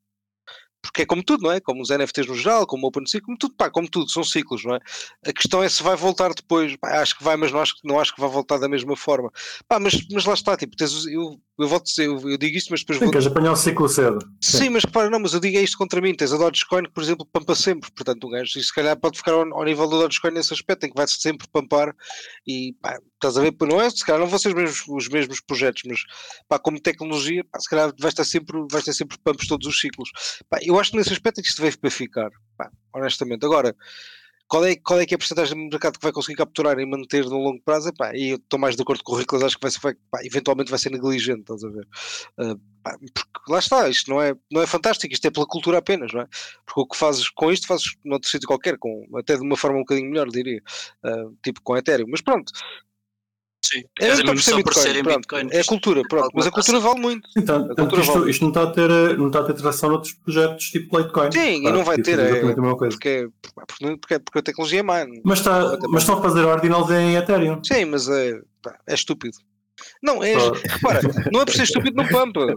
porque é como tudo, não é? Como os NFTs no geral, como o OpenSea, como tudo, pá, como tudo, são ciclos, não é? A questão é se vai voltar depois, pá, acho que vai, mas não acho, que- não acho que vai voltar da mesma forma. Pá, mas, mas lá está, tipo, tens, eu, eu vou dizer, eu, eu digo isto, mas depois Sim, vou queres apanhar o ciclo cedo. Sim, mas repara, não, mas eu digo é isto contra mim. Tens a Dogecoin que, por exemplo, pampa sempre. Portanto, um gajo, e se calhar pode ficar ao, ao nível do Dogecoin nesse aspecto, em que vai sempre pampar. E pá, estás a ver, não é? Se calhar não vão ser os mesmos, os mesmos projetos, mas pá, como tecnologia, pá, se calhar vais ter sempre, vais sempre pumps todos os ciclos. Pá, eu acho que nesse aspecto é que isto veio para ficar, pá, honestamente. Agora. Qual é, qual é que é a porcentagem do mercado que vai conseguir capturar e manter no longo prazo? E eu estou mais de acordo com o Riclas, acho que vai ser, vai- pá, eventualmente vai ser negligente, estás a ver? Ah, pá, porque lá está, isto não é, não é fantástico, isto é pela cultura apenas, não é? Porque o que fazes com isto, fazes noutro sítio qualquer, com, até de uma forma um bocadinho melhor, diria, Ah, tipo com Ethereum. Mas pronto, Sim, é, mesmo por ser só por Bitcoin, em pronto, Bitcoin. é a cultura, pronto, mas a cultura vale muito. Então, cultura isto, vale. isto não está a ter, eh, não está a ter tração noutros projetos tipo Litecoin. Sim, e não vai tipo, ter, é- exatamente a mesma coisa. Porque, é- porque, porque, porque a tecnologia é má. Mas, está, mas estão a fazer ordinals em Ethereum. Sim, mas é, pá, é estúpido. Não, é, repara, não é por ser estúpido no pampa.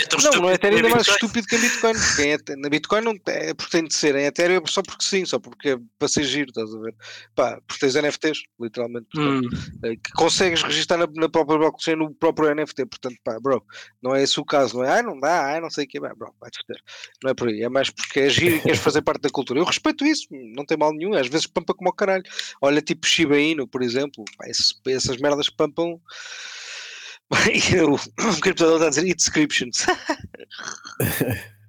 É Não, estúpido Ethereum como ainda é mais Bitcoin. estúpido que em Bitcoin. Porque na Bitcoin não é porque tem de ser, em Ethereum é só porque sim, só porque é para ser giro, estás a ver? Pá, porque tens NFTs, literalmente, portanto, Hum, eh, que consegues registrar na, na própria blockchain no próprio NFT, portanto, pá, bro, não é esse o caso, não é? Ai, não dá, ai, não sei o que, bro, vai-te foder. Não é por aí, é mais porque é giro e queres fazer parte da cultura. Eu respeito isso, não tem mal nenhum, às vezes pampa como ao caralho. Olha, tipo Shiba Inu, por exemplo, pá, esse- essas merdas pampam. E o o criptador está a dizer inscriptions.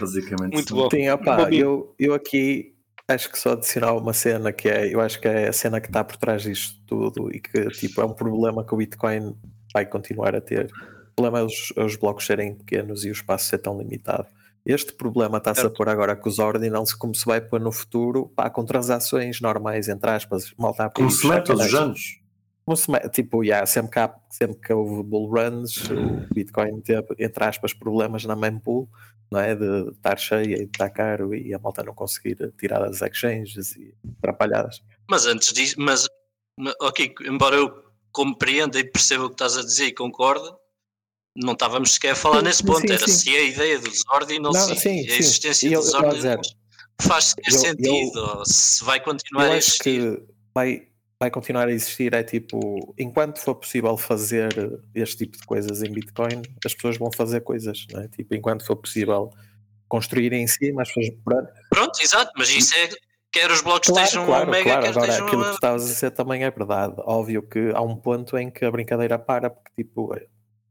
Basicamente. Muito sim. bom. Sim, opá, Bobinho. eu, eu aqui acho que só adicionar uma cena que é, eu acho que é a cena que está por trás disto tudo e que tipo, é um problema que o Bitcoin vai continuar a ter. O problema é os, é os blocos serem pequenos e o espaço ser tão limitado. Este problema está-se a pôr agora com os ordinals, como se vai pôr no futuro, pá, com transações normais, entre aspas, malta a Como pedir se mete todos os sacanagem. anos. Como se me- tipo, yeah, sempre, que há, sempre que houve bull runs, o Bitcoin teve, entre aspas, problemas na mempool, não é? De estar cheia e de estar caro e a malta não conseguir tirar das exchanges e atrapalhadas. Mas antes disso, mas, ma- ok, embora eu compreenda e perceba o que estás a dizer e concordo, não estávamos sequer a falar Sim, nesse ponto. sim, Era sim. se a ideia dos ordinals Não, e sim, a sim. existência eu- eu dizer, ordinals faz sequer eu- eu- sentido, ou se vai continuar Eu a existir. que vai, vai continuar a existir. É tipo, enquanto for possível fazer este tipo de coisas em Bitcoin, as pessoas vão fazer coisas, não é? Tipo, enquanto for possível construir em cima, as pessoas. Pronto, exato, mas isso é quer os blocos Claro, estejam claro, mega, claro. Agora, estejam aquilo que a. tu estavas a dizer também é verdade. Óbvio que há um ponto em que a brincadeira para, porque tipo,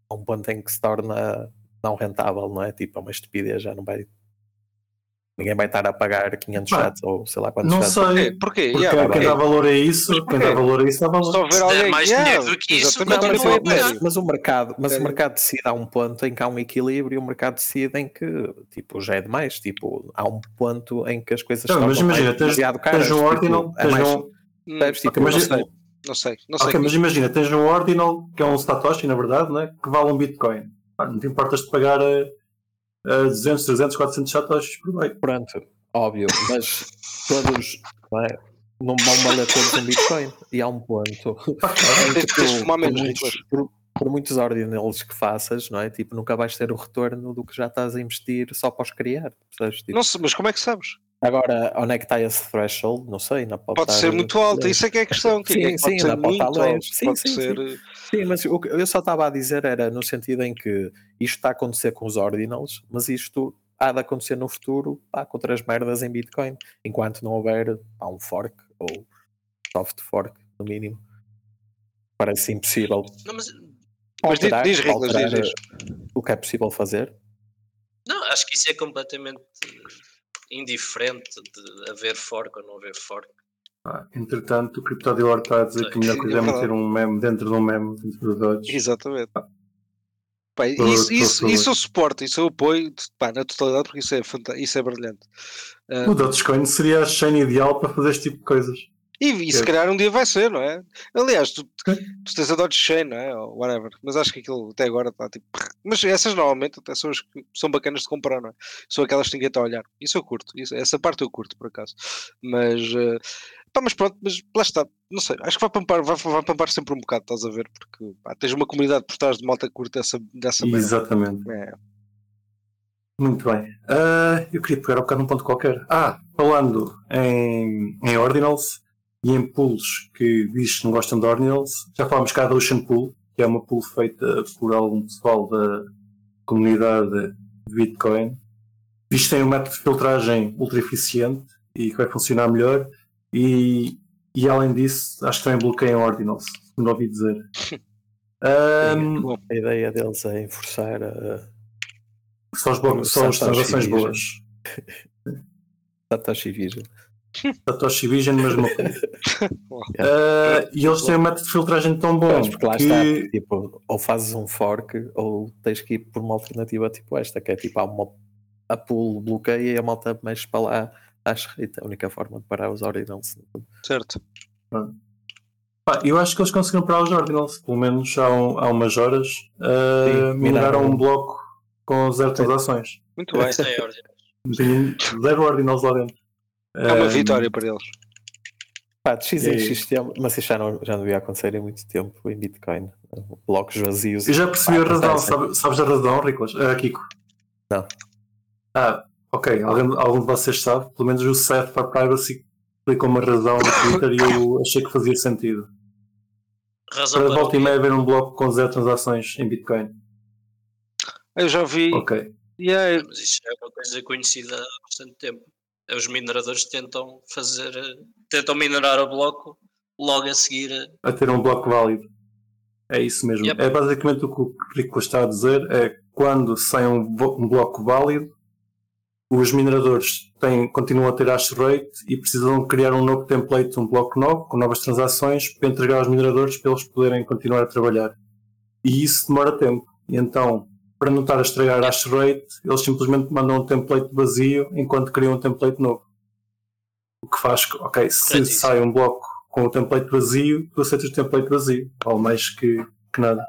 há um ponto em que se torna não rentável, não é? Tipo, é uma estupidez, já não vai. Ninguém vai estar a pagar 500 Pá, chats ou sei lá quantos Não chats. sei. Porquê? Porque Yeah, quem dá valor a isso, quem dá valor a isso dá valor. Se houver alguém mais yeah, dinheiro do que isso, Não, mas, o o- mas- mas o mercado, mas o Império. mercado decide a um ponto em que há um equilíbrio e o mercado decide em que tipo, já é demais. Tipo, há um ponto em que as coisas Não, mas tornam imagina, demasiado caras. tens um tipo, ordinal, é tens um, Hum? Tipo, mas não sei. Não sei, não mas imagina, tens um ordinal que é um Satoshi, na verdade, né, que vale um Bitcoin. Não te importas de pagar a, a 200, 300, 400 Satoshis por meio. Pronto, óbvio, mas todos não, é? não vão valer todos um Bitcoin. E há um ponto. tu, fumar por muitos- por, ordinals que faças, não é? Tipo, nunca vais ter o retorno do que já estás a investir só para os criar. percebes? Tipo, Não sei, mas como é que sabes? Agora, onde é que está esse threshold? Não sei, não pode, Pode estar- ser muito alto, isso é que é a questão. Sim, é que pode sim, pode muito alto. Sim, Pode sim, ser. Sim, mas o que eu só estava a dizer era no sentido em que isto está a acontecer com os ordinals, mas isto há de acontecer no futuro pá, com outras merdas em Bitcoin, enquanto não houver pá, um fork ou soft fork, no mínimo. Parece impossível. Não, mas, Mas diz, alterar- diz Riglas, diz, alterar, diz. O que é possível fazer. não, acho que isso é completamente indiferente de haver fork ou não haver fork. Pá, entretanto, o CryptoDealer está a dizer que a melhor coisa é meter um meme dentro de um meme dentro do Dodge. Exatamente. Pá, Tô- isso, tô isso, isso eu suporto, isso eu apoio pá, na totalidade porque isso é, isso é brilhante. Ah, O Dogecoin seria a chain ideal para fazer este tipo de coisas. E, e se calhar um dia vai ser, não é? Aliás, tu, tu tens a Dodge Chain, não é? Ou whatever. Mas acho que aquilo até agora está tipo. Mas essas normalmente até são as que são bacanas de comprar, não é? São aquelas que ninguém está a olhar. Isso eu curto. Isso, essa parte eu curto, por acaso. Mas. ah, pá, mas pronto, mas lá está. Não sei. Acho que vai pampar, vai, vai pampar sempre um bocado, estás a ver? Porque pá, tens uma comunidade por trás de malta que curta essa, dessa. Exatamente. É. Muito bem. Ah, eu queria pegar um bocado num ponto qualquer. Ah, falando em, em Ordinals e em pools que diz que não gostam de Ordinals, já falámos cá da Ocean Pool, que é uma pool feita por algum pessoal da comunidade de Bitcoin. Isto tem um método de filtragem ultra eficiente e que vai funcionar melhor. E, e além disso, acho que também bloqueiam Ordinals, segundo ouvi dizer. Ahm, Bom, A ideia deles é enforçar a só as, bo- só as transações boas. Satoshi Vision. Satoshi Vision, mas uma Uh, e eles têm um método de filtragem tão bom Pois, porque lá que está, tipo, ou fazes um fork ou tens que ir por uma alternativa tipo esta, que é tipo, há uma a pool bloqueia e a malta mexe para lá à espreita. É a única forma de parar os ordinals. certo. pá, eu acho que eles conseguiram parar os ordinals, pelo menos há, um- há umas horas uh, Sim, mineraram um bloco com zero transações. Muito bem. Isso é. Tem zero ordinals lá dentro. É uma Um, vitória para eles. Pá, de X em X tempo, mas isso já não, já não devia acontecer em muito tempo em Bitcoin. Blocos vazios. Eu já percebi Pá, a razão, sabe- sabes a razão, Riclas? Ah, Kiko? Não. Ah, ok, alguém, algum de vocês sabe, pelo menos o Seth para a Privacy explicou uma razão no Twitter e eu achei que fazia sentido. Razão Para para volta e meia haver um bloco com zero transações em Bitcoin. Eu já vi. Ok. E é, Mas isso já é uma coisa conhecida há bastante tempo. Os mineradores tentam fazer, eh, tentam minerar o bloco logo a seguir. eh, a ter um bloco válido. É isso mesmo. Yep. É basicamente o que o Rico está a dizer. É quando sai um, um bloco válido, os mineradores têm, continuam a ter hash rate e precisam criar um novo template, um bloco novo, com novas transações, para entregar aos mineradores para eles poderem continuar a trabalhar. E isso demora tempo. E então, para não estar a estragar hash rate, eles simplesmente mandam um template vazio enquanto criam um template novo. O que faz que, ok, se sai um bloco com o template vazio, tu aceitas o template vazio. Vale mais que, que nada.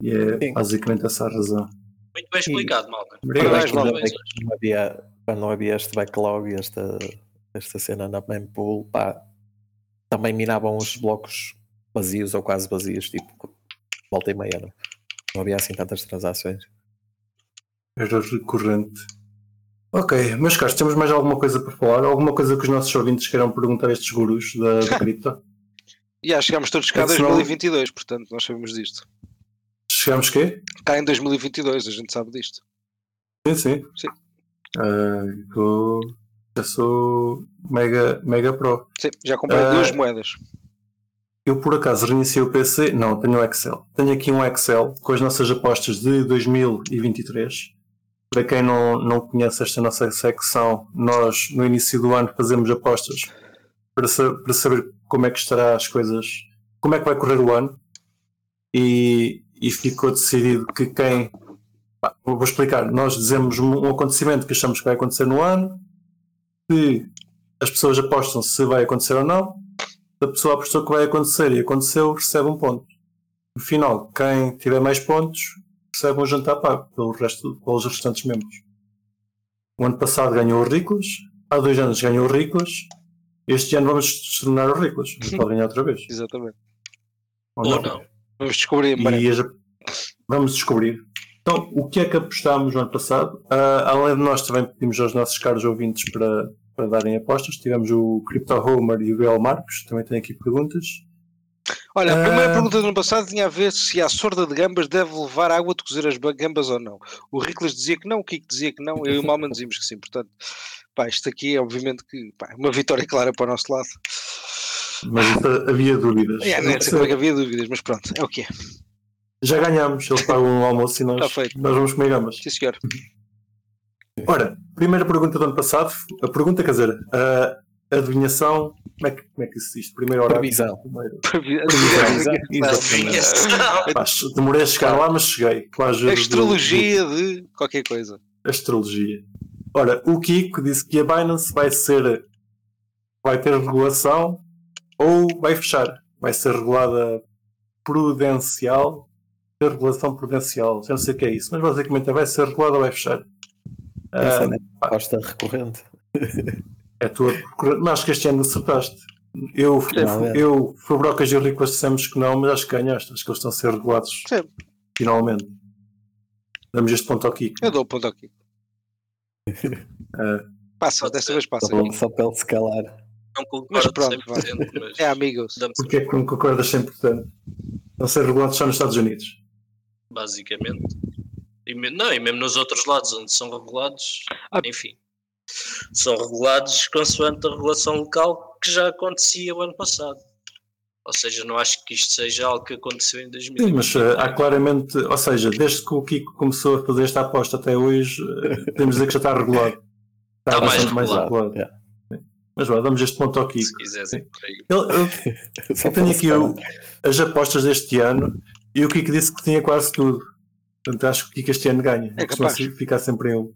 E é Sim. basicamente essa a razão. Muito bem explicado, malta. Obrigado. Malta. não havia, quando não havia este backlog e esta, esta cena na mempool, pá, também minavam os blocos vazios ou quase vazios, tipo, volta e meia, não, não havia assim tantas transações. Era recorrente. Ok, meus caros, temos mais alguma coisa para falar? Alguma coisa que os nossos ouvintes queiram perguntar a estes gurus da, da cripto? e já chegámos todos cá É em que senão- 2022, portanto, nós sabemos disto. Chegamos quê? Cá em 2022, a gente sabe disto. Sim, sim. Sim. Ah, eu já sou mega, mega pro. Sim, já comprei Ah. duas moedas. Eu por acaso reiniciei o PC? Não, tenho um Excel. Tenho aqui um Excel com as nossas apostas de 2023. para quem não, não conhece esta nossa secção, nós no início do ano fazemos apostas para, para saber como é que estará as coisas, como é que vai correr o ano e, e ficou decidido que quem pá, vou explicar, nós dizemos um acontecimento que achamos que vai acontecer no ano, se as pessoas apostam se vai acontecer ou não, se a pessoa apostou que vai acontecer e aconteceu, recebe um ponto. No final, quem tiver mais pontos recebe um jantar pago pelo resto, pelos restantes membros. O ano passado ganhou o Riclas, há dois anos ganhou o Riclas, este ano vamos tornar o Riclas. Pode ganhar outra vez. Exatamente. Ou Ou não. Vamos descobrir em as- vamos descobrir. Então, o que é que apostámos no ano passado? Ah, além de nós, também pedimos aos nossos caros ouvintes para, para darem apostas. Tivemos o Crypto Homer e o Gael Marcos, também tem aqui perguntas. Olha, a primeira Ah. pergunta do ano passado tinha a ver se a sorda de gambas deve levar água de cozer as ba- gambas ou não. O Riclas dizia que não, o Kiko dizia que não, eu e o Malman dizíamos que sim. Portanto, pá, isto aqui é obviamente que pá, uma vitória clara para o nosso lado. Mas havia dúvidas. É, não sei como é que havia dúvidas, mas pronto, é o que é. Já ganhámos, eles pagam um almoço e nós, nós vamos comer gambas. Sim, senhor. Ora, primeira pergunta do ano passado, a pergunta, quer dizer, a adivinhação, como é que, como é que isso diz? Primeiro horário. Previsão. Primeiro. Previsão. Demorei a chegar lá, mas cheguei. Do- Astrologia de qualquer coisa. astrologia. Ora, o Kiko disse que a Binance vai ser vai ter regulação ou vai fechar. Vai ser regulada prudencial, ter regulação prudencial. Já não sei o que é isso, mas basicamente vai ser regulada ou vai fechar. Essa Ah, é a aposta recorrente. é a tua mas acho que este ano acertaste. Eu, Não, é. eu, Fabrocas e Riclas dissemos que não, mas acho que ganhaste. Acho que eles estão a ser regulados Sim. finalmente. Damos este ponto ao Kiko. Eu dou o ponto aqui. Ah, Passa, desta vez passa. Só Só para ele se calar. Não Mas concordo pronto, 100%, mas É amigos. Porque é que não concordas 100%? Estão a ser regulados só nos Estados Unidos. basicamente. E, me- não, e mesmo nos outros lados onde são regulados, Ah. enfim, são regulados consoante a regulação local que já acontecia o ano passado. Ou seja, não acho que isto seja algo que aconteceu em 2000. Sim, mas eh, há claramente, ou seja, desde que o Kiko começou a fazer esta aposta até hoje, eh, temos de dizer que já está regulado. Está mais bastante regulado. Yeah. Mas vá, damos este ponto ao Kiko. se quiseres por aí. Eu, Só eu tenho aqui o- as apostas deste ano e o Kiko disse que tinha quase tudo. Portanto, acho que este ano ganha. É Costuma capaz. ficar sempre em um.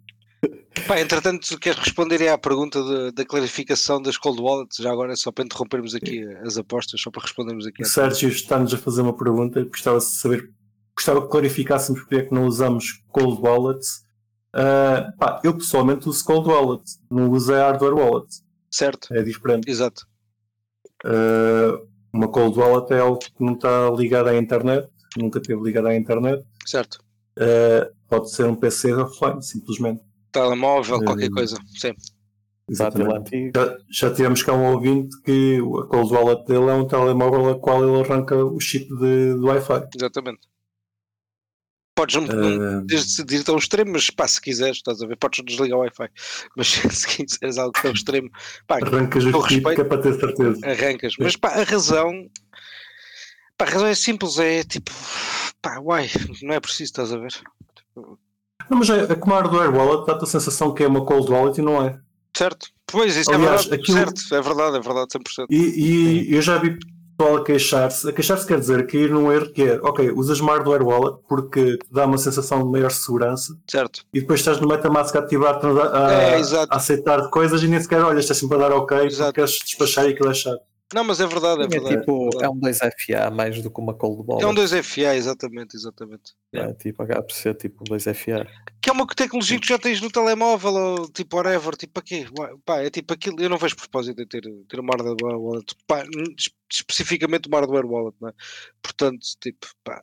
Pá, entretanto, queres responder à pergunta de- da clarificação das cold wallets? Já agora, só para interrompermos aqui as apostas, só para respondermos aqui. O Sérgio está-nos a fazer uma pergunta. Gostava de saber, gostava que clarificássemos porque é que não usamos cold wallets. Ah, pá, eu pessoalmente uso cold wallet, não uso a hardware wallet. Certo, É diferente. exato. Uh, uma cold wallet é algo que não está ligado à internet, nunca esteve ligado à internet. Certo. Uh, pode ser um PC offline, simplesmente. Telemóvel, qualquer Hum. coisa. Sim. Antigo. Já, já tivemos cá um ouvinte que a cold wallet dele é um telemóvel a qual ele arranca o chip de, de Wi-Fi. Exatamente. Podes Uh, decidir tão extremo, mas pá, se quiseres, estás a ver, podes desligar o Wi-Fi. Mas se quiseres algo tão extremo, pá, arrancas o chip respeito- que é para ter certeza. arrancas. Mas pá, a razão. Pá, a razão é simples, é tipo. Pá, uai, não é preciso, estás a ver? Não, mas é, é como a hardware wallet, dá-te a sensação que é uma cold wallet e não é. Certo? Pois, isso Aliás, é verdade. aquilo- Certo, é verdade, é verdade, 100%. E, e eu já vi pessoal a queixar-se. A queixar-se quer dizer cair num erro que é, ok, usas uma hardware wallet porque te dá uma sensação de maior segurança Certo. e depois estás no MetaMask a ativar a, a, É, a aceitar coisas e nem sequer olhas, estás sempre a dar ok Exato. porque queres despachar e aquilo é chato. Não, mas é verdade, é É, verdade. tipo, é é um 2FA mais do que uma cold ball. É um 2FA, exatamente, exatamente. É, tipo, acaba por ser tipo um 2FA. Que é uma tecnologia que tu já tens no telemóvel ou tipo whatever, tipo para quê? Ué, Pá, é tipo aquilo, eu não vejo propósito em ter, ter uma hardware wallet, pá, especificamente uma hardware wallet, não é? Portanto, tipo, pá,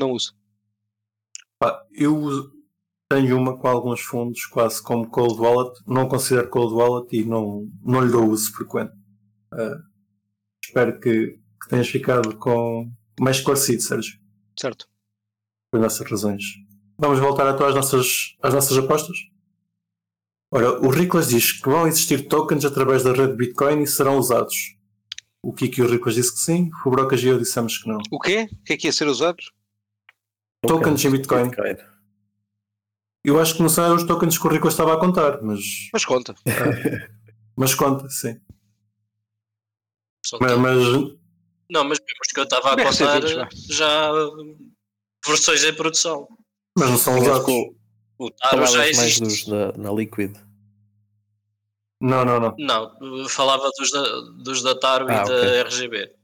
não uso. Pá, eu uso- tenho uma com alguns fundos, quase como cold wallet, não considero cold wallet e não, não lhe dou uso frequente. Ah, espero que, que tenhas ficado com mais esclarecido, Sérgio. Certo. por nossas razões. Vamos voltar então às nossas, às nossas apostas? Ora, o Riclas diz que vão existir tokens através da rede Bitcoin e serão usados. O Kiki e o Riclas disse que sim, o Brocas e eu dissemos que não. O quê? O que é que ia ser usado? Tokens em Bitcoin. Eu acho que não são os tokens que o Rico estava a contar, mas, Mas conta. mas conta, sim. Mas, mas Não, mas mesmo os que eu estava a contar já versões em produção. mas não são usados. que o- O Taro Falavas já mais existe. dos na, na Liquid. Não, não, não. Não, falava dos da, dos da Taro Ah, e da ok. RGB.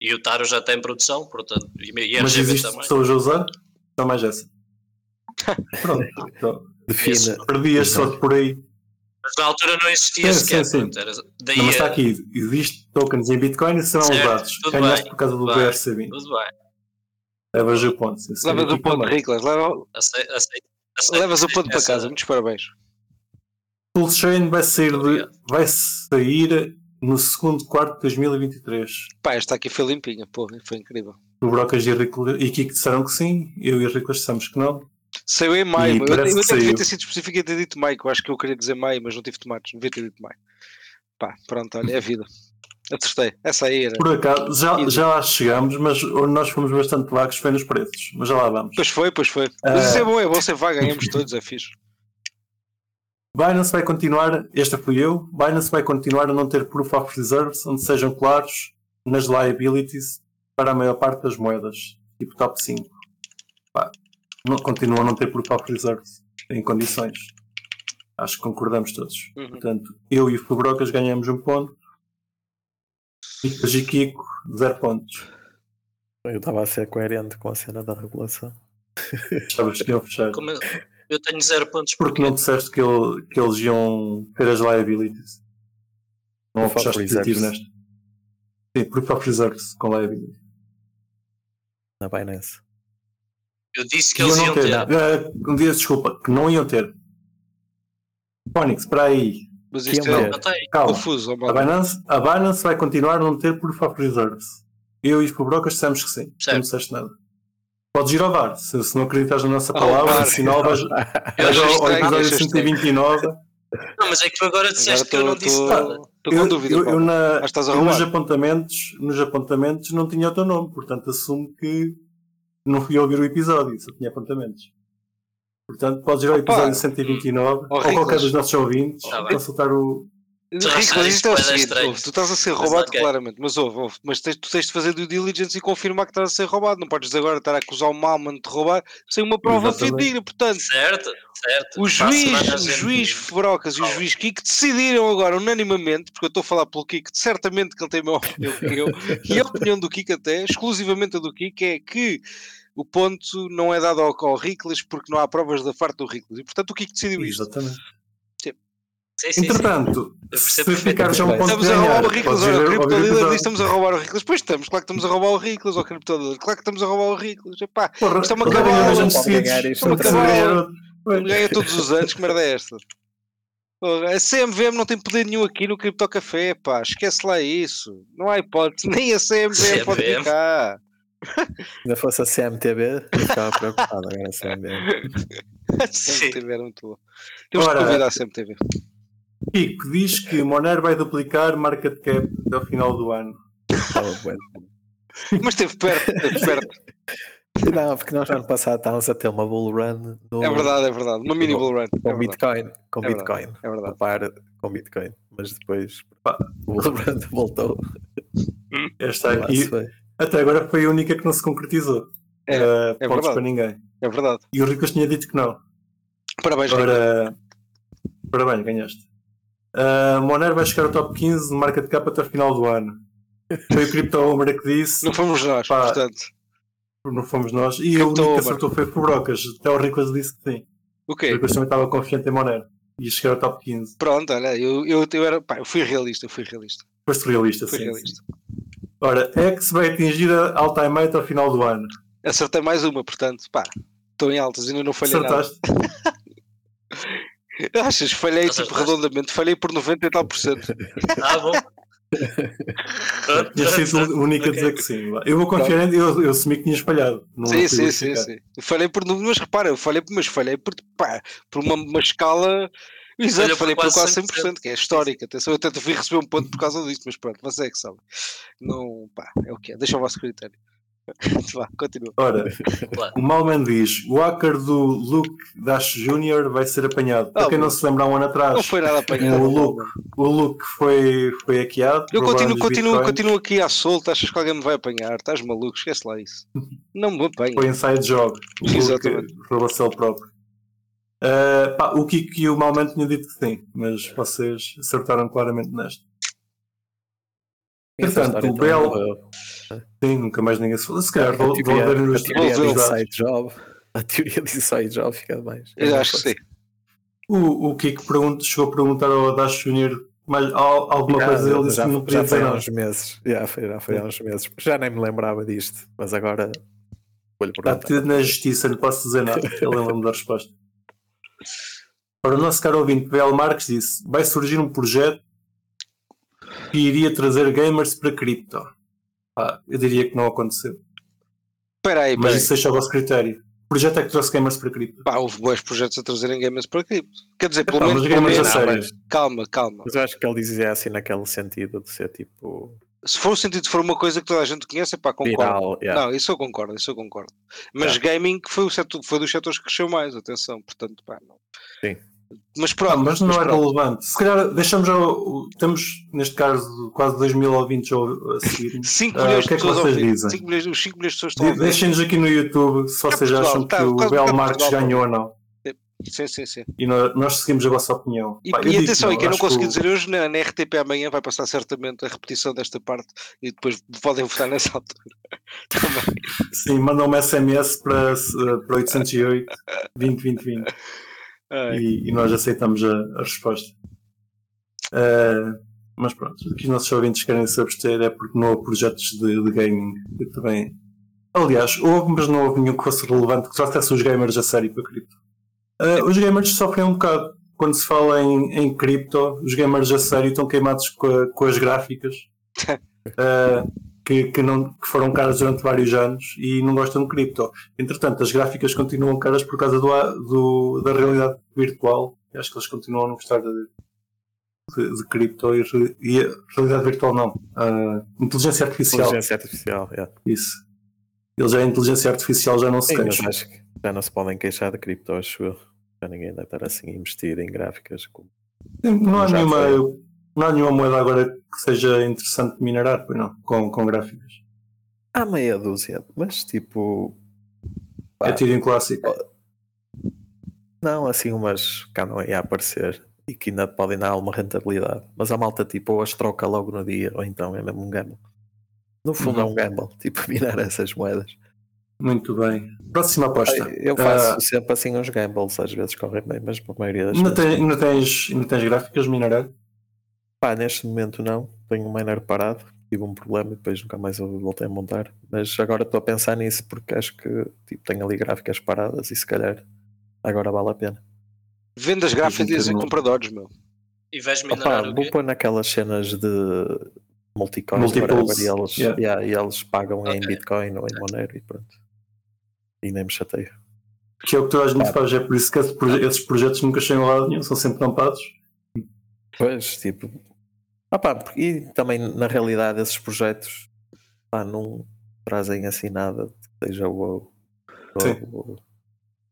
E o Taro já tem produção, portanto, e, e a Mas RGB existe também. pessoas a usar? Só mais essa. Pronto. Então, Define. perdias só por aí. Mas na altura não existia Sim, sequer. sim, sim. era- daí Não, mas está aqui. Existe tokens em Bitcoin e serão Certo, usados. tudo Ganhaste bem, por causa do tudo bem. BRC20. Tudo bem. Levas o ponto. Levas o ponto. Riclas. Leva, Aceito, aceito, aceito levas o ponto para casa. Muitos parabéns. Pulsechain vai sair, de, vai sair no segundo quarto de 2023. Pá, esta aqui foi limpinha. Pô, foi incrível. O Brocas e o Rico e Kiko disseram que sim. Eu e o Rico dissemos que não. Saiu em maio. Eu, eu que devia ter sido específico e ter dito maio. que Eu acho que eu queria dizer maio, mas não tive tomates. Devia ter dito maio. Pá, pronto, olha, é a vida. Acertei. Essa aí era. Por acaso, já, já lá chegamos, mas nós fomos bastante vagos foi nos preços. Mas já lá vamos. Pois foi, pois foi. Mas isso é bom, é bom ser vaga, ganhamos todos, é fixe. Binance vai continuar, esta fui eu, Binance vai continuar a não ter proof of reserves onde sejam claros nas liabilities para a maior parte das moedas, tipo top 5. Não, continua a não ter proof of reserves em condições. Acho que concordamos todos. Uhum. Portanto, eu e o Fubrocas ganhamos um ponto. E Kiko, zero pontos. Eu estava a ser coerente com a cena da regulação. Estavas que iam fechar. Como eu, eu tenho zero pontos Porque não disseste que, ele- que eles iam ter as liabilities? Não fechaste positivo nesta? Sim, proof of reserves com liability. Na Binance. Eu disse que eles não iam ter. ter. Ah, um dia, desculpa, que não iam ter. Phonics, espera aí. Mas isto é é confuso, A. Binance, a Binance vai continuar a não ter proof of reserves. Eu e os Pobrocas dissemos que sim. Certo. não disseste nada. Podes ir ao VAR. Se, se não acreditas na nossa palavra, VAR. sinal vais, ao, episódio eu já estranho. 129. Não, mas é que tu agora disseste que eu não disse Estou nada. com Eu, dúvida. eu, eu na- Acho que estás a eu nos, apontamentos, nos apontamentos não tinha o teu nome, portanto assumo que não fui ouvir o episódio, só tinha apontamentos. Portanto, podes ir ao Opa! episódio 129 Ó, ou qualquer dos nossos ouvintes Tá consultar o. Tu Rico, mas isto é o da seguinte, ouve, tu estás a ser roubado claramente, mas ouve, ouve, mas tens, tu tens de fazer due diligence e confirmar que estás a ser roubado, não podes agora estar a acusar o Malman de roubar sem uma prova fidedigna, portanto, Certo, certo. o juiz, o juiz Febrocas e o juiz Kiko decidiram agora unanimamente, porque eu estou a falar pelo Kiko, certamente que ele tem a mesma opinião que eu, e a opinião do Kiko até, exclusivamente a do Kiko, é que o ponto não é dado ao, ao porque não há provas da parte do Riclas, e portanto o Kiko decidiu isto. Exatamente. Sim, sim, sim. Entretanto, Eu se percebo ficar já um ponto Estamos de a roubar o Riclas, olha, o diz estamos a roubar o Riclas. Pois estamos, claro que estamos a roubar o Riclas, ó criptodealer, claro que estamos a roubar o Riclas. Epá, Porra, Isto é uma cabala, não pode ganhar isto, não não pode ganhar ganhar. outro. ele ganha todos os anos, que merda é esta? Porra, A CMVM não tem poder nenhum aqui no Cripto Café, pá, esquece lá isso. Não há hipótese, nem a CMVM pode CMVM. ficar. Se ainda fosse a CMTB, eu ficava preocupado. Agora a CMTB. A Sim. CMTV era muito boa. Temos Ora, que convidar a CMTV. Kiko diz que Monero vai duplicar market cap até o final do ano. Bué. Mas esteve perto, esteve perto. Não, porque nós ano passado estávamos a ter uma bull run no, É verdade, é verdade. Uma mini bull run. É com verdade, Bitcoin. Com É verdade. Bitcoin. é A verdade. par com Bitcoin. Mas depois Pá. o bull run voltou. Esta Lá aqui, até agora, foi a única que não se concretizou. É, Uh, é verdade. para ninguém. É verdade. E o Ricos tinha dito que não. Parabéns, Rico. Ora, parabéns, ganhaste. Uh, Monero vai chegar ao top 15 de market cap até o final do ano. Foi o Crypto Homer que disse, Não fomos nós, Pá. portanto. não fomos nós, e o único que acertou foi o Brocas. Até o Ricos disse que sim. O O? Ricos também estava confiante em Monero. E ia chegar ao top 15. Pronto, olha, eu, eu, eu, era, pá, eu fui realista, eu fui realista. Foste realista, Fui sim. realista. sim. Ora, X vai atingir a all-time high ao final do ano. Acertei mais uma, portanto, pá, estou em altas, ainda não falhei nada. Achas? Falhei tipo redondamente, falhei por 90 e tal por cento. Ah, bom. Sido pronto, o único a dizer que sim. Eu vou confiar em eu, eu assumi que tinha espalhado. Não Sim, sim, sim, sim. Falei por número, mas repara, eu falei, mas falhei por, pá, por uma, uma escala. Exato, por falei por quase quase 100%, que é histórica. Atenção, eu até fui receber um ponto por causa disso, mas pronto, você é que sabe. Não, pá, é o que é, deixa o vosso critério. Vá, continua. Ora, o Malman diz: o hacker do Luke Dash Jr. vai ser apanhado. Para Ah, quem não se lembra, há um ano atrás, Não foi nada apanhado. o Luke, o Luke foi, foi hackeado. Eu continuo, continuo, continuo aqui à solta. Achas que alguém me vai apanhar? Estás maluco? Esquece lá isso. Não me apanha. Foi inside job. O Luke Exatamente. roubou-se ele próprio. Ah, pá, o Kiko e o Malman tinham dito que sim, mas vocês acertaram claramente nesta. Portanto, o Bell- morreu. Sim, nunca mais ninguém se falou. Se calhar vou, A vou teoria, ver nos a teoria do inside job. A teoria do inside job fica mais. Eu acho que sim. O, o Kiko pergunta, chegou a perguntar ao Dash Jr. mais al- alguma Já, coisa ele disse já, que não podia já foi dizer há uns meses. Já foi, já foi há uns meses. Já nem me lembrava disto, mas agora vou-lhe Está perguntar. tudo na justiça, não posso dizer nada. Ele lembra-me da resposta. Para o nosso caro ouvinte, BL Marques disse: vai surgir um projeto que iria trazer gamers para cripto. Ah, eu diria que não aconteceu. Espera aí, Mas espera isso deixa ao vosso critério. O projeto é que trouxe gamers para cripto. Pá, houve bons projetos a trazerem gamers para aqui. Quer dizer, pelo menos, gamers a sério. mas- calma, calma. Mas eu acho que ele dizia assim naquele sentido de ser tipo Se for o sentido, se for uma coisa que toda a gente conhece, pá, concordo. viral. yeah. Não, isso eu concordo, isso eu concordo. Mas gaming foi, o setor, foi dos setores que cresceu mais, atenção, portanto, pá, não. Sim. Mas pronto, mas não é pronto. relevante. Se calhar deixamos Temos, neste caso, quase 2 mil ouvintes a seguir. 5 Ah, milhões o que é que vocês dizem? 5 milhões, os 5 milhões de pessoas estão De-. Deixem-nos aqui no YouTube se vocês Portugal, acham tá, que o Bel Marques Portugal. ganhou ou não. Sim, sim, sim. E nós, nós seguimos a vossa opinião. E, Pá, e atenção, e quem não acho que dizer hoje, na, na RTP amanhã vai passar certamente a repetição desta parte e depois podem votar nessa altura. Também. Sim, mandam um SMS para, para 808 20 20 20 E, e nós aceitamos a, a resposta. Eh, mas pronto, o que os nossos ouvintes querem se abster é porque não houve projetos de, de gaming. Eu também. Aliás, houve, mas não houve nenhum que fosse relevante que trouxesse os gamers a sério para cripto. Eh, os gamers sofrem um bocado. Quando se fala em, em cripto, os gamers a sério estão queimados com, a- com as gráficas eh, que, que, não, que foram caras durante vários anos e não gostam de cripto. Entretanto, as gráficas continuam caras por causa do, do- da realidade virtual. E acho que eles continuam a não gostar de, de, de cripto e, e a realidade virtual não. A inteligência artificial. Inteligência artificial, yeah. Isso. Eles já a inteligência artificial já não se Sim, queixam. acho que já não se podem queixar de cripto, acho eu. Já ninguém deve estar assim a investir em gráficas. como- Não há, nenhuma, foi. Não há nenhuma moeda agora que seja interessante de minerar, pois não, com, com gráficas. Há meia dúzia, mas tipo. É pá, tiro em clássico. Não, assim umas que andam aí a aparecer e que ainda podem dar alguma rentabilidade. Mas a malta tipo ou as troca logo no dia, ou então é mesmo um gamble. No fundo é Uhum. um gamble, tipo minar essas moedas. Muito bem. Próxima aposta. Eu faço Ah, sempre assim uns gambles, às vezes correm bem, mas a maioria das ainda, vezes. tem- ainda tens, ainda tens gráficas minerar? Pá, neste momento não, tenho um miner parado, tive um problema e depois nunca mais eu voltei a montar. Mas agora estou a pensar nisso porque acho que tipo, tenho ali gráficas paradas e se calhar agora vale a pena. Vendas gráficas e compradores, meu. E vais Opa, minerar o vou quê? pôr naquelas cenas de multicoins whatever, e eles, yeah. yeah, e eles pagam em Ok. Bitcoin ou em Monero e pronto. E nem me chateio. Que é o que toda a gente Pá. faz, é por isso que esses projetos nunca chegam a lado nenhum, são sempre tampados. Pois, tipo. Ah pá, porque- e também na realidade esses projetos pá, não trazem assim nada que seja o. o, Sim. o-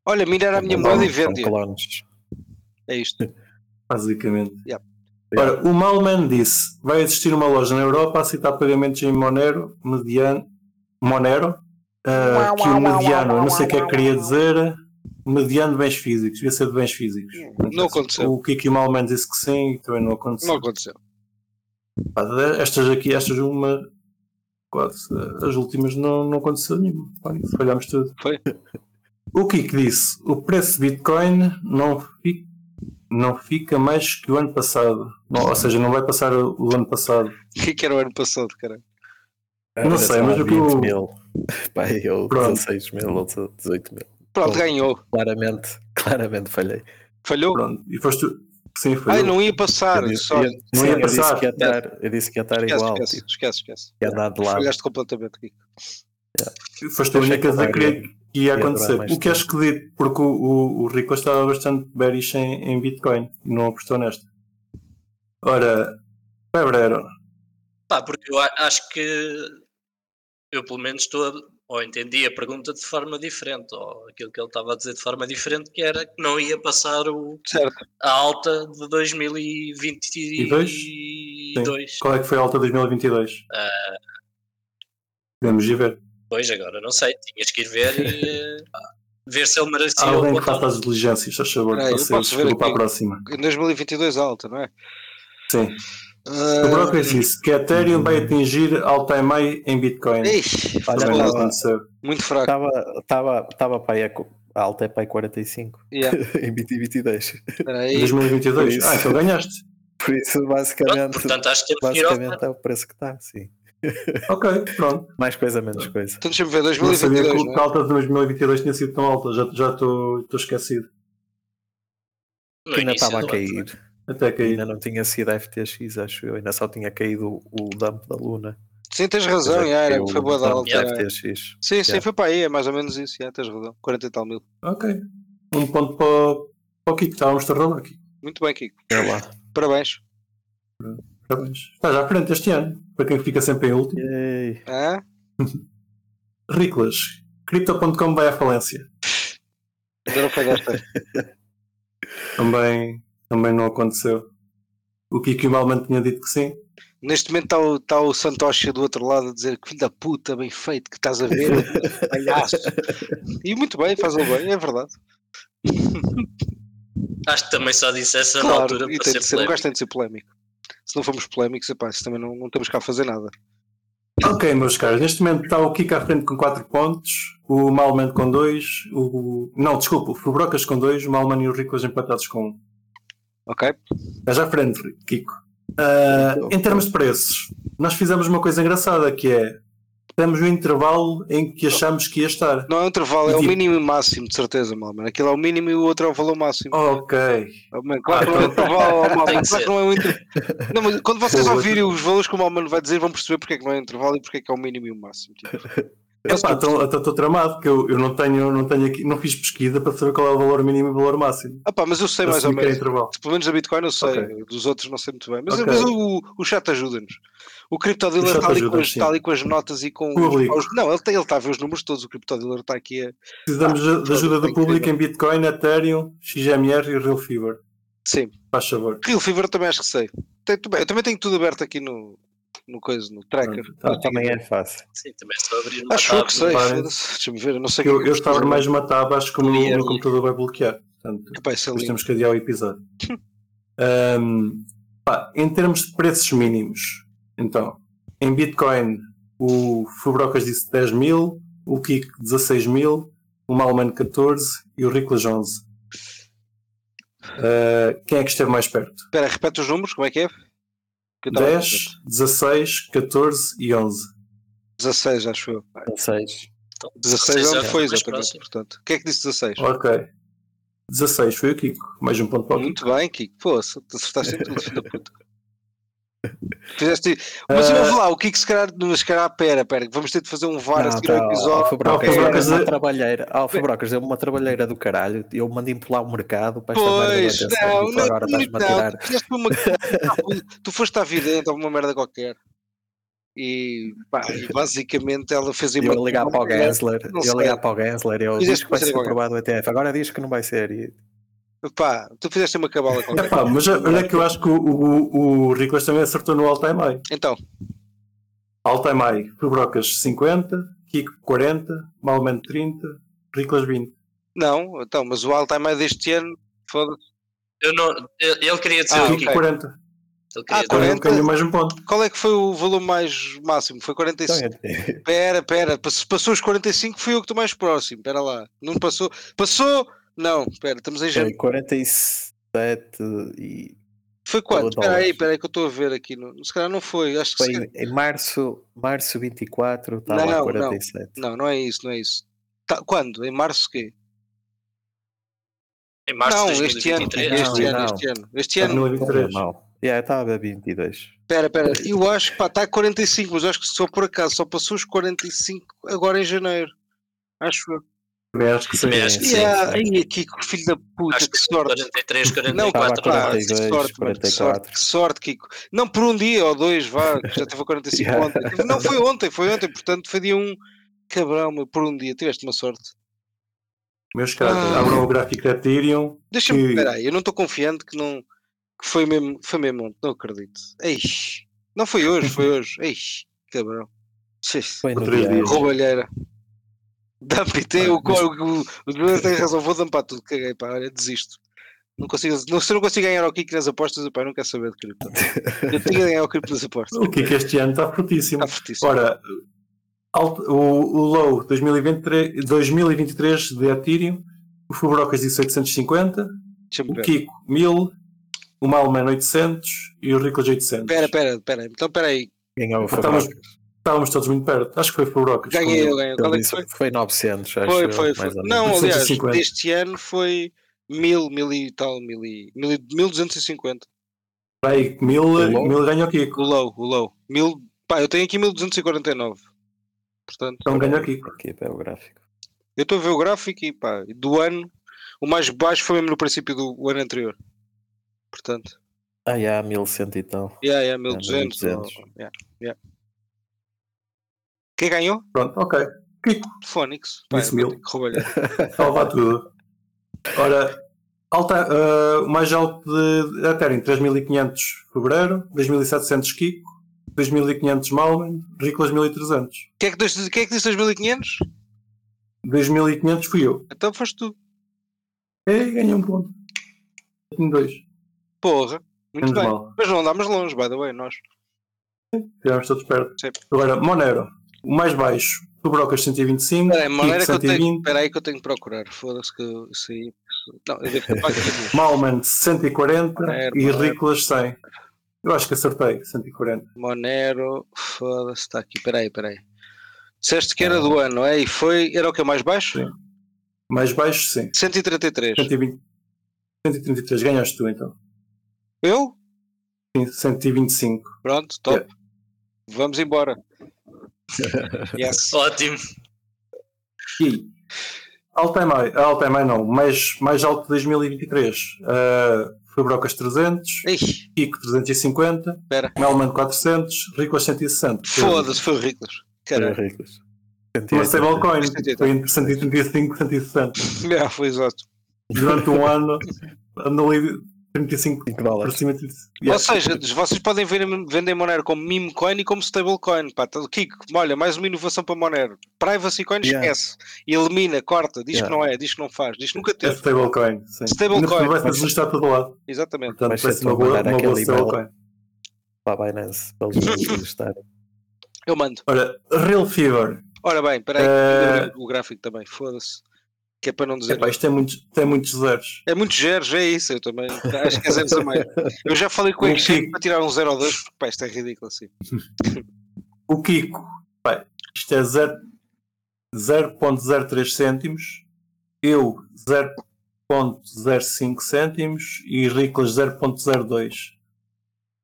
Olha, minerar a minha moeda e vende. É isto. basicamente. Yeah. Ora, o Malman disse: vai existir uma loja na Europa a aceitar pagamentos em Monero, mediano, Monero, ah, que o mediano, eu não sei o que é que queria dizer, mediano de bens físicos, devia ser de bens físicos. Não aconteceu. O Kiki Malman disse que sim e também não aconteceu. Não aconteceu. Pá, Estas aqui, estas uma, quase, as últimas não, não aconteceu nenhuma. Falhámos tudo. Foi. O Kiko disse: o preço de Bitcoin não fica, não fica mais que o ano passado. Não, ou seja, não vai passar o, ano passado. O que é que era o ano passado, cara? Não Era, sei, mas o que 20 eu- mil. Pá, eu Pronto. 16 mil ou 18 mil. Pronto, Bom. ganhou. Claramente, claramente falhei. Falhou? Pronto. E foste tu. Sim, foi. Ai, eu. não ia passar. Eu disse, Só... Não sim, ia eu disse passar. que ia estar, eu disse que ia estar Esquece, igual. esquece, Tipo, esquece, esquece. ia andar de lado. Falhaste completamente aqui. Foste a única a que ia- acontecer. O que és que dito? Porque o, o, o Rico estava bastante bearish em, em Bitcoin e não apostou nesta. Ora, Febrero. Pá, porque eu acho que eu pelo menos estou a- ou entendi a pergunta de forma diferente, ou aquilo que ele estava a dizer de forma diferente, que era que não ia passar o, Certo. a alta de 2022. Sim. Qual é que foi a alta de 2022? Ah. Podemos ir ver. Pois agora, não sei, tinhas que ir ver e eh, ver se ele merecia Há alguém que faça as diligências, faz favor. Posso ver ficam para a próxima. Em 2022 alta, não é? Sim. Ah, O Brokers disse que a Ethereum vai atingir all-time high em Bitcoin. Ixi, Também não aconteceu. muito fraco. Estava estava estava para aí a, alta é para aí 45 Yeah. em 2022. Espera Em aí. 2022? Isso. Ah, então ganhaste. Por isso, Pronto, basicamente, portanto, acho que ao basicamente é o preço que está, sim. Ok, pronto. Mais coisa, menos coisa. Então deixa-me ver, Não sabia 2022, que a é? alta de 2022 tinha sido tão alta. Já já estou estou esquecido. no Que ainda estava a cair. Até cair. Ainda não tinha sido FTX, acho eu. Ainda só tinha caído o, dump da Luna. Sim, tens razão, é já, que era, foi boa da alta. FTX. Sim, sim, Yeah. foi para aí, é mais ou menos isso, já, tens razão. 40 e tal mil. Ok. Um ponto para, o- para o Kiko. Estávamos tardando aqui. Muito bem, Kiko. Olha lá. Parabéns. Parabéns. Estás à frente este ano. Para quem fica sempre em último. Ah? Riclas. Crypto.com vai à falência. Ainda não foi desta. Também, também não aconteceu. O Kiko Malman tinha dito que sim. Neste momento está o, está o Santoshi do outro lado a dizer que filho da puta, bem feito, que estás a ver, palhaço. E muito bem, faz o bem, é verdade. Acho que também só disse essa na Claro, altura e para tem ser de ser, não polémico. gosto de ser polémico. Se não formos polémicos, epá, isso também não, não temos cá a fazer nada. Ok, meus caros. Neste momento está o Kiko à frente com 4 pontos. O Malman com 2. O... Não, desculpa. O Fubrocas com 2. O Malman e o Riclas empatados com 1. Um. Ok? Estás à frente, Kiko. Ah, em termos de preços, nós fizemos uma coisa engraçada que é temos o intervalo em que achamos que ia estar. Não é um intervalo, é o Tipo- mínimo e máximo, de certeza, mal, mano. Aquilo é o mínimo e o outro é o valor máximo. Ok. Claro que não é um intervalo, claro que não é um inter... Não, mas quando vocês ouvirem os valores que o Malman vai dizer, vão perceber porque é que não é um intervalo e porque é que é o mínimo e o máximo. Tipo. Epá, então então estou tramado, que eu, eu não tenho, não tenho aqui, não fiz pesquisa para saber qual é o valor mínimo e o valor máximo. Ah pá, mas eu sei mais ou era menos. Pelo menos da Bitcoin eu sei, Ok. dos outros não sei muito bem. Mas, Ok. mas o, o chat ajuda-nos. O chat está, ali com ajuda-nos, as- sim. está ali com as notas e com Público. os, Não, ele está ele está a ver os números todos. O CryptoDealer está aqui a. Precisamos de- de ajuda do público em Bitcoin, Ethereum, XMR e Real Fever. Sim. Faz favor. Real Fever também acho que sei. Tem- eu também tenho tudo aberto aqui no, no coisa, no tracker. Tá. Também é fácil. Sim, também é só abrir uma Acho tab que sei. Deixa-me ver. Eu não sei Eu, é eu estava mais uma tab, acho que o meu, meu computador vai bloquear. Portanto, Epá, é depois lindo. temos que adiar o episódio. Ahm, pá, em termos de preços mínimos, então, em Bitcoin, o Fubrocas disse 10 mil, o Kik 16 mil, o Malman 14 e o Riclas 11. Ah, quem é que esteve mais perto? Espera, repete os números, como é que é? Que eu estava- 10, 16, 14 e 11. 16, acho eu. 16. Então, 16 já não foi exatamente. próximo. Portanto, o que é que disse 16? Ok. 16 foi o Kiko. Mais um ponto para o Kiko. Muito bem, Kiko. Pô, acertaste em tudo, filho da puta. Fizeste... Mas Ah. ouve lá, o Kiko se calhar, mas se calhar, pera, pera, que vamos ter de fazer um VAR a Não, seguir ao tá, episódio. ó, Fabrocas, Não, deu-me Fabrocas uma é- trabalheira. Ó, Fabrocas, deu-me uma trabalheira do caralho. Eu mandei-me pular o mercado para esta merda Pois, não acontecer. não, agora não, a não, tirar. tu uma... tu foste à vidente ou uma merda qualquer. E, pá, e basicamente ela fez Eu uma. a ligar para o Gensler, eu a ligar para o Gensler, eu disse que vai ser aprovado o ETF. Agora diz que não vai ser. E Pá, tu fizeste uma cabala qualquer. Epá, mas olha que eu acho que o, o, o Riclas também acertou no all-time high. Então, All-time high, Fubrocas 50, Kiko 40, Malman 30, Riclas 20. não, então, mas o Alzheimer deste ano, foda-se. Eu não, ele ele queria dizer Ah, o Kiko quê? ok. 40. Ele queria Ah, dizer- 40. Então ganhou mais um ponto. Qual é que foi o valor mais máximo? Foi então, 45. é- Pera, pera, pass- passou os 45, fui eu que estou mais próximo. Pera lá, não passou. Passou? Não, pera, estamos em foi janeiro. 47 e Foi quanto? Espera aí, espera aí que eu estou a ver aqui. No... Se calhar não foi. Acho que foi se calhar- em março, março 24, estava Não, a não, 47. Não, não é isso, não é isso. Tá- Quando? Em março quê? Em março não, de este ano, 2023. este Não, ano, não. este ano. Este ano. 2023. Mal. Yeah, estava a 22. Espera, espera, eu acho que está a 45, mas eu acho que só por acaso só passou os 45 agora em janeiro. Acho eu. Também acho que sim. Também acho que sim. Yeah, que filho da puta, Acho que que sorte. 43, Não, Estava a 44. pá, 42, que sorte, mano, que 44. sorte, que sorte, Kiko. Não por um dia ou dois, vá, que já teve a 45 Yeah. ontem. Não foi ontem, foi ontem, portanto foi dia 1. cabrão, meu, por um dia tiveste uma sorte. Meus caros, Ah. abram o gráfico da Ethereum. Deixa-me, Que- espera aí, eu não estou confiante que não que foi mesmo, foi mesmo ontem, não acredito. Eish, não foi hoje, foi hoje. Eish, cabrão. Foi no dia. dias. Roubalheira. Dump tem o, mas- o, o, o Duarte tem razão, vou dampar tudo, caguei, pá, olha, desisto. Não consigo, não, se eu não consigo ganhar ao Kiko nas apostas, pá, eu não quero saber de cripto. Eu tinha de ganhar ao cripto nas apostas. O que é que este ano está fortíssimo. Está fortíssimo. Ora, alto- o, o low 2023, 2023 de Ethereum, o Fubrocas disse 850, Deixa-me o. Kiko 1000, o Malman 800 e o Riclas 800. Espera, espera, espera. Então, espera aí. Ganhou o Estávamos, Fabrocas. Estávamos todos muito perto. Acho que foi Fubrocas. Ganhei eu, ganhei. Qual é que foi? Foi 900, acho Foi, eu, foi, foi. Não, aliás, 850. deste ano foi mil, mil e tal, mil e, mil, e- 1250. Aí, 1000, low? 1000 ganhou o O Kiko. low, o low. Mil, pá, eu tenho aqui 1249. Portanto, Então ganhou o Kiko. Aqui é o gráfico. eu estou a ver o gráfico e pá, do ano, o mais baixo foi mesmo no princípio do ano anterior. Portanto, Ah, já, 1100 e tal. yeah, yeah, 1200. 1200. ou- yeah, yeah. Quem ganhou? Pronto, ok. Kiko. Pá, Disse mil. salva tudo. Ora, alta, o mais alto de Ethereum, 3500 Fevereiro, 2700 Kiko, 2500 Malman, Riclas 1300. Quem é que quem é que disse 2500? 2500 fui eu. Então foste tu. E ganhei um ponto. Tenho dois. Porra. Muito Menos bem. mal. Mas não andámos longe, by the way, nós. Estivemos todos perto. Sim. Agora, Monero, o mais baixo, Fubrocas 125, Espera aí, maneira Kiko que eu tenho. 120, Espera aí que eu tenho que procurar. Foda-se que eu- isso aí. Não, eu devo ter pago aqui. Malman 140 Monero, e. Riclas 100. Eu acho que acertei, 140. Monero. Foda-se, está aqui. Espera aí, espera aí. Disseste que era do ano, não é? E foi. Era o que? Mais baixo? Sim. Mais baixo, sim. 133. 120, 133, ganhaste tu então. Eu? Sim, 125. Pronto, top. Vamos embora. Yes. Ótimo. E all time high, all time high não, mais, mais alto de 2023. Uh, foi Brocas 300, Ei, Kiko 350, espera. Melman 400, Riclas 160. Foda-se, foi o Riclas. Foi Caralho. ricos. Uma stablecoin, 180. foi entre 135 e 160. Já, foi exato. Durante um ano, andou ali 35 5 por dólares. isso. Ou seja, vocês podem ver, vender Monero como meme coin e como stablecoin. Tá- Kiko, olha, mais uma inovação para Monero. Privacy coin Yeah. esquece. Elimina, corta, diz Yeah. que não é, diz que não faz, diz que nunca É teve. stablecoin, sim. Stablecoin. Cima Vai ser registrar todo lado. Exatamente. Portanto, Mas vai se ser uma boa, uma boa stablecoin. Para a Binance, para eles registarem. Eu mando. Olha, Real Fever. Ora bem, espera aí, eu o gráfico também, foda-se. Que é para não dizer. Epá, isto tem muitos, tem muitos zeros. É muitos zeros, é isso, eu também. Acho que é zeros a mais. Eu já falei com o Kiko. para tirar um 0 ou 2, porque pá, isto é ridículo assim. O Kiko, pá, isto é zero- 0.03 cêntimos, eu 0.05 cêntimos e Riclas 0.02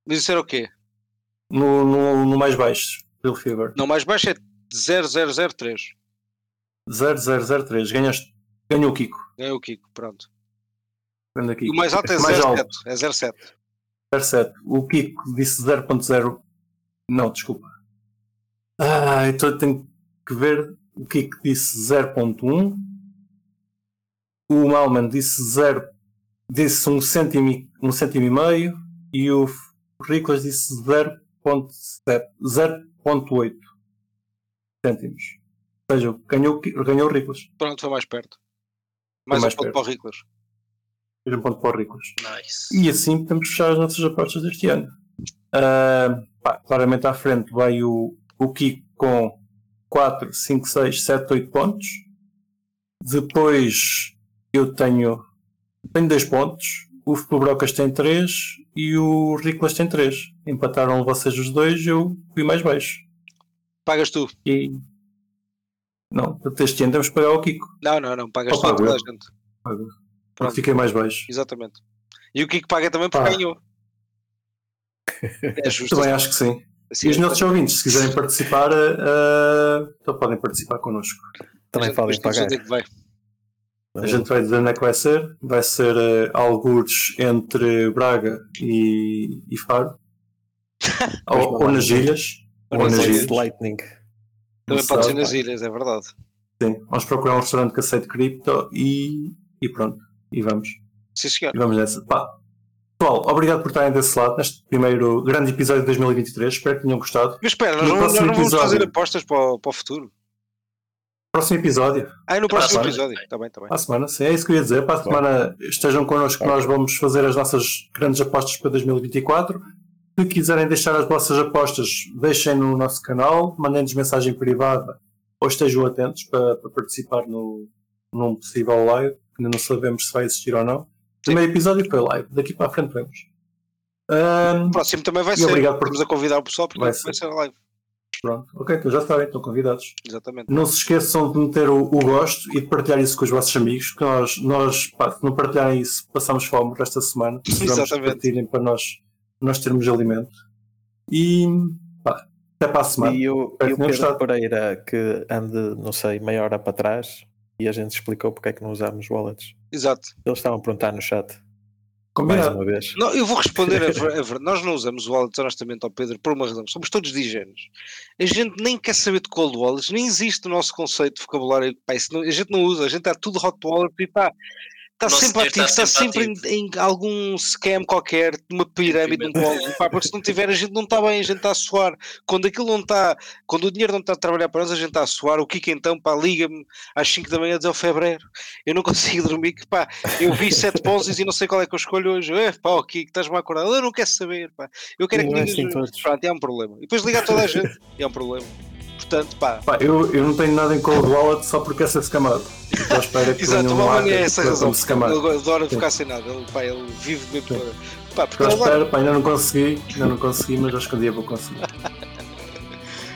Mas isso era o quê? no, no, no mais baixo, Real Fever. Não, mais baixo é 0003. 0003, ganhaste, ganhou o Kiko. É o Kiko, pronto. Vendo aqui. E o mais alto é mais 07. alto, É 07. 07. O Kiko disse 0.0. Não, desculpa. Ah, então eu tenho que ver. O Kiko disse 0.1. O Malman disse 0. Disse 1 cêntimo, e- um cêntimo e meio. E o Riclas disse 0.7. 0.8 cêntimos. Ou seja, ganhou, ganhou o Riclas. Pronto, foi mais perto. Mais, mais um ponto perto. para o Riclas. Fez um ponto para o Riclas. Nice. E assim podemos fechar as nossas apostas deste ano. Ah, pá, claramente à frente vai o, o Kiko com 4, 5, 6, 7, 8 pontos. Depois eu tenho, tenho 2 pontos. O Fubrocas tem 3 e o Riclas tem 3. Empataram vocês os dois, eu fui mais baixo. Pagas tu. E não, este ano temos que pagar o Kiko. Não, não, não. Pagas Oh, toda a gente. Porque Pronto. fiquei mais baixo. Exatamente. E o Kiko paga também porque Pá. ganhou. É justo. Também acho que sim. Assim, E os é nossos ouvintes, se quiserem participar, ah, então podem participar connosco. Também podem que pagar. que vai. A gente vai dizer onde é que vai ser. Vai ser uh, algures entre Braga e, e Faro. ou, ou nas ilhas. Ou nas ilhas. Lightning. Também pode ser nas ilhas, é verdade. Sim, vamos procurar um restaurante que aceite cripto e, e pronto. E vamos. Sim, senhor. E vamos nessa. Pá. Pessoal, obrigado por estarem desse lado neste primeiro grande episódio de 2023. Espero que tenham gostado. Mas espera, nós não, nós não vamos fazer apostas para o, para o futuro. Próximo episódio. Ah, e no próximo semana. episódio. Está bem, está bem. Para a semana, sim, é isso que eu ia dizer. Para a semana estejam connosco que nós vamos fazer as nossas grandes apostas para 2024. Se quiserem deixar as vossas apostas, deixem no nosso canal, mandem-nos mensagem privada ou estejam atentos para, para participar no, num possível live, que ainda não sabemos se vai existir ou não. Primeiro episódio foi live, daqui para a frente vemos. Ahm, O próximo também vai ser. obrigado por- Estamos a convidar o pessoal porque Vai vai, ser. ser live. pronto, ok, então já sabem, estão convidados. Exatamente. Não se esqueçam de meter o, o gosto e de partilhar isso com os vossos amigos, que nós, nós pá, se não partilharem isso, passamos fome esta semana. Exatamente. partilhem para nós, nós termos alimento. E pá, até para a semana. E o, e o Pedro gostado. Pereira que ande, não sei, meia hora para trás e a gente explicou porque é que não usamos wallets. Exato. Eles estavam a perguntar no chat, mais Combinado. uma vez. Não, eu vou responder a, ver- a ver- Nós não usamos o wallet honestamente ao Pedro por uma razão. Somos todos digéneros. A gente nem quer saber de cold wallets, nem existe o nosso conceito de vocabulário. Pá, não- a gente não usa, a gente está tudo hot wallet e está. Está Nosso sempre dinheiro ativo, está está sempre sempre em, em algum scam qualquer, numa pirâmide, num colo. Pá, porque se não tiver, a gente não está bem, a gente está a suar. Quando aquilo não está, quando o dinheiro não está a trabalhar para nós, a gente está a suar. O Kiko então, pá, liga-me às 5 da manhã a dizer ao fevereiro. Eu não consigo dormir, que pá, eu vi sete poses e não sei qual é que eu escolho hoje. É, pá, o Kiko, estás-me a acordar. Eu não quero saber, pá. Eu quero é que Não é assim. Pronto, é um problema. E depois ligar toda a gente, é um problema. Portanto, pá, Pá, eu, eu não tenho nada em cold wallet só porque é ser scamado. Estou à espera que Exato, o Malman é essa razão. Ele adora ficar sem nada. Ele, pá, ele vive mesmo para. Pá, porque Estou à espera, pá, ainda não consegui, ainda não consegui, mas acho que um dia vou conseguir.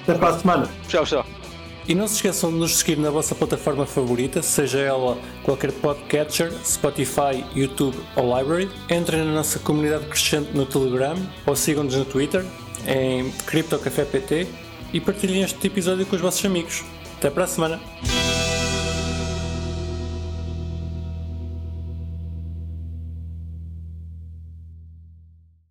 Até para a semana. Tchau, tchau. E não se esqueçam de nos seguir na vossa plataforma favorita, seja ela qualquer podcatcher, Spotify, YouTube ou Library. Entrem na nossa comunidade crescente no Telegram ou sigam-nos no Twitter em CryptoCafépt e partilhem este episódio com os vossos amigos. Até para a semana!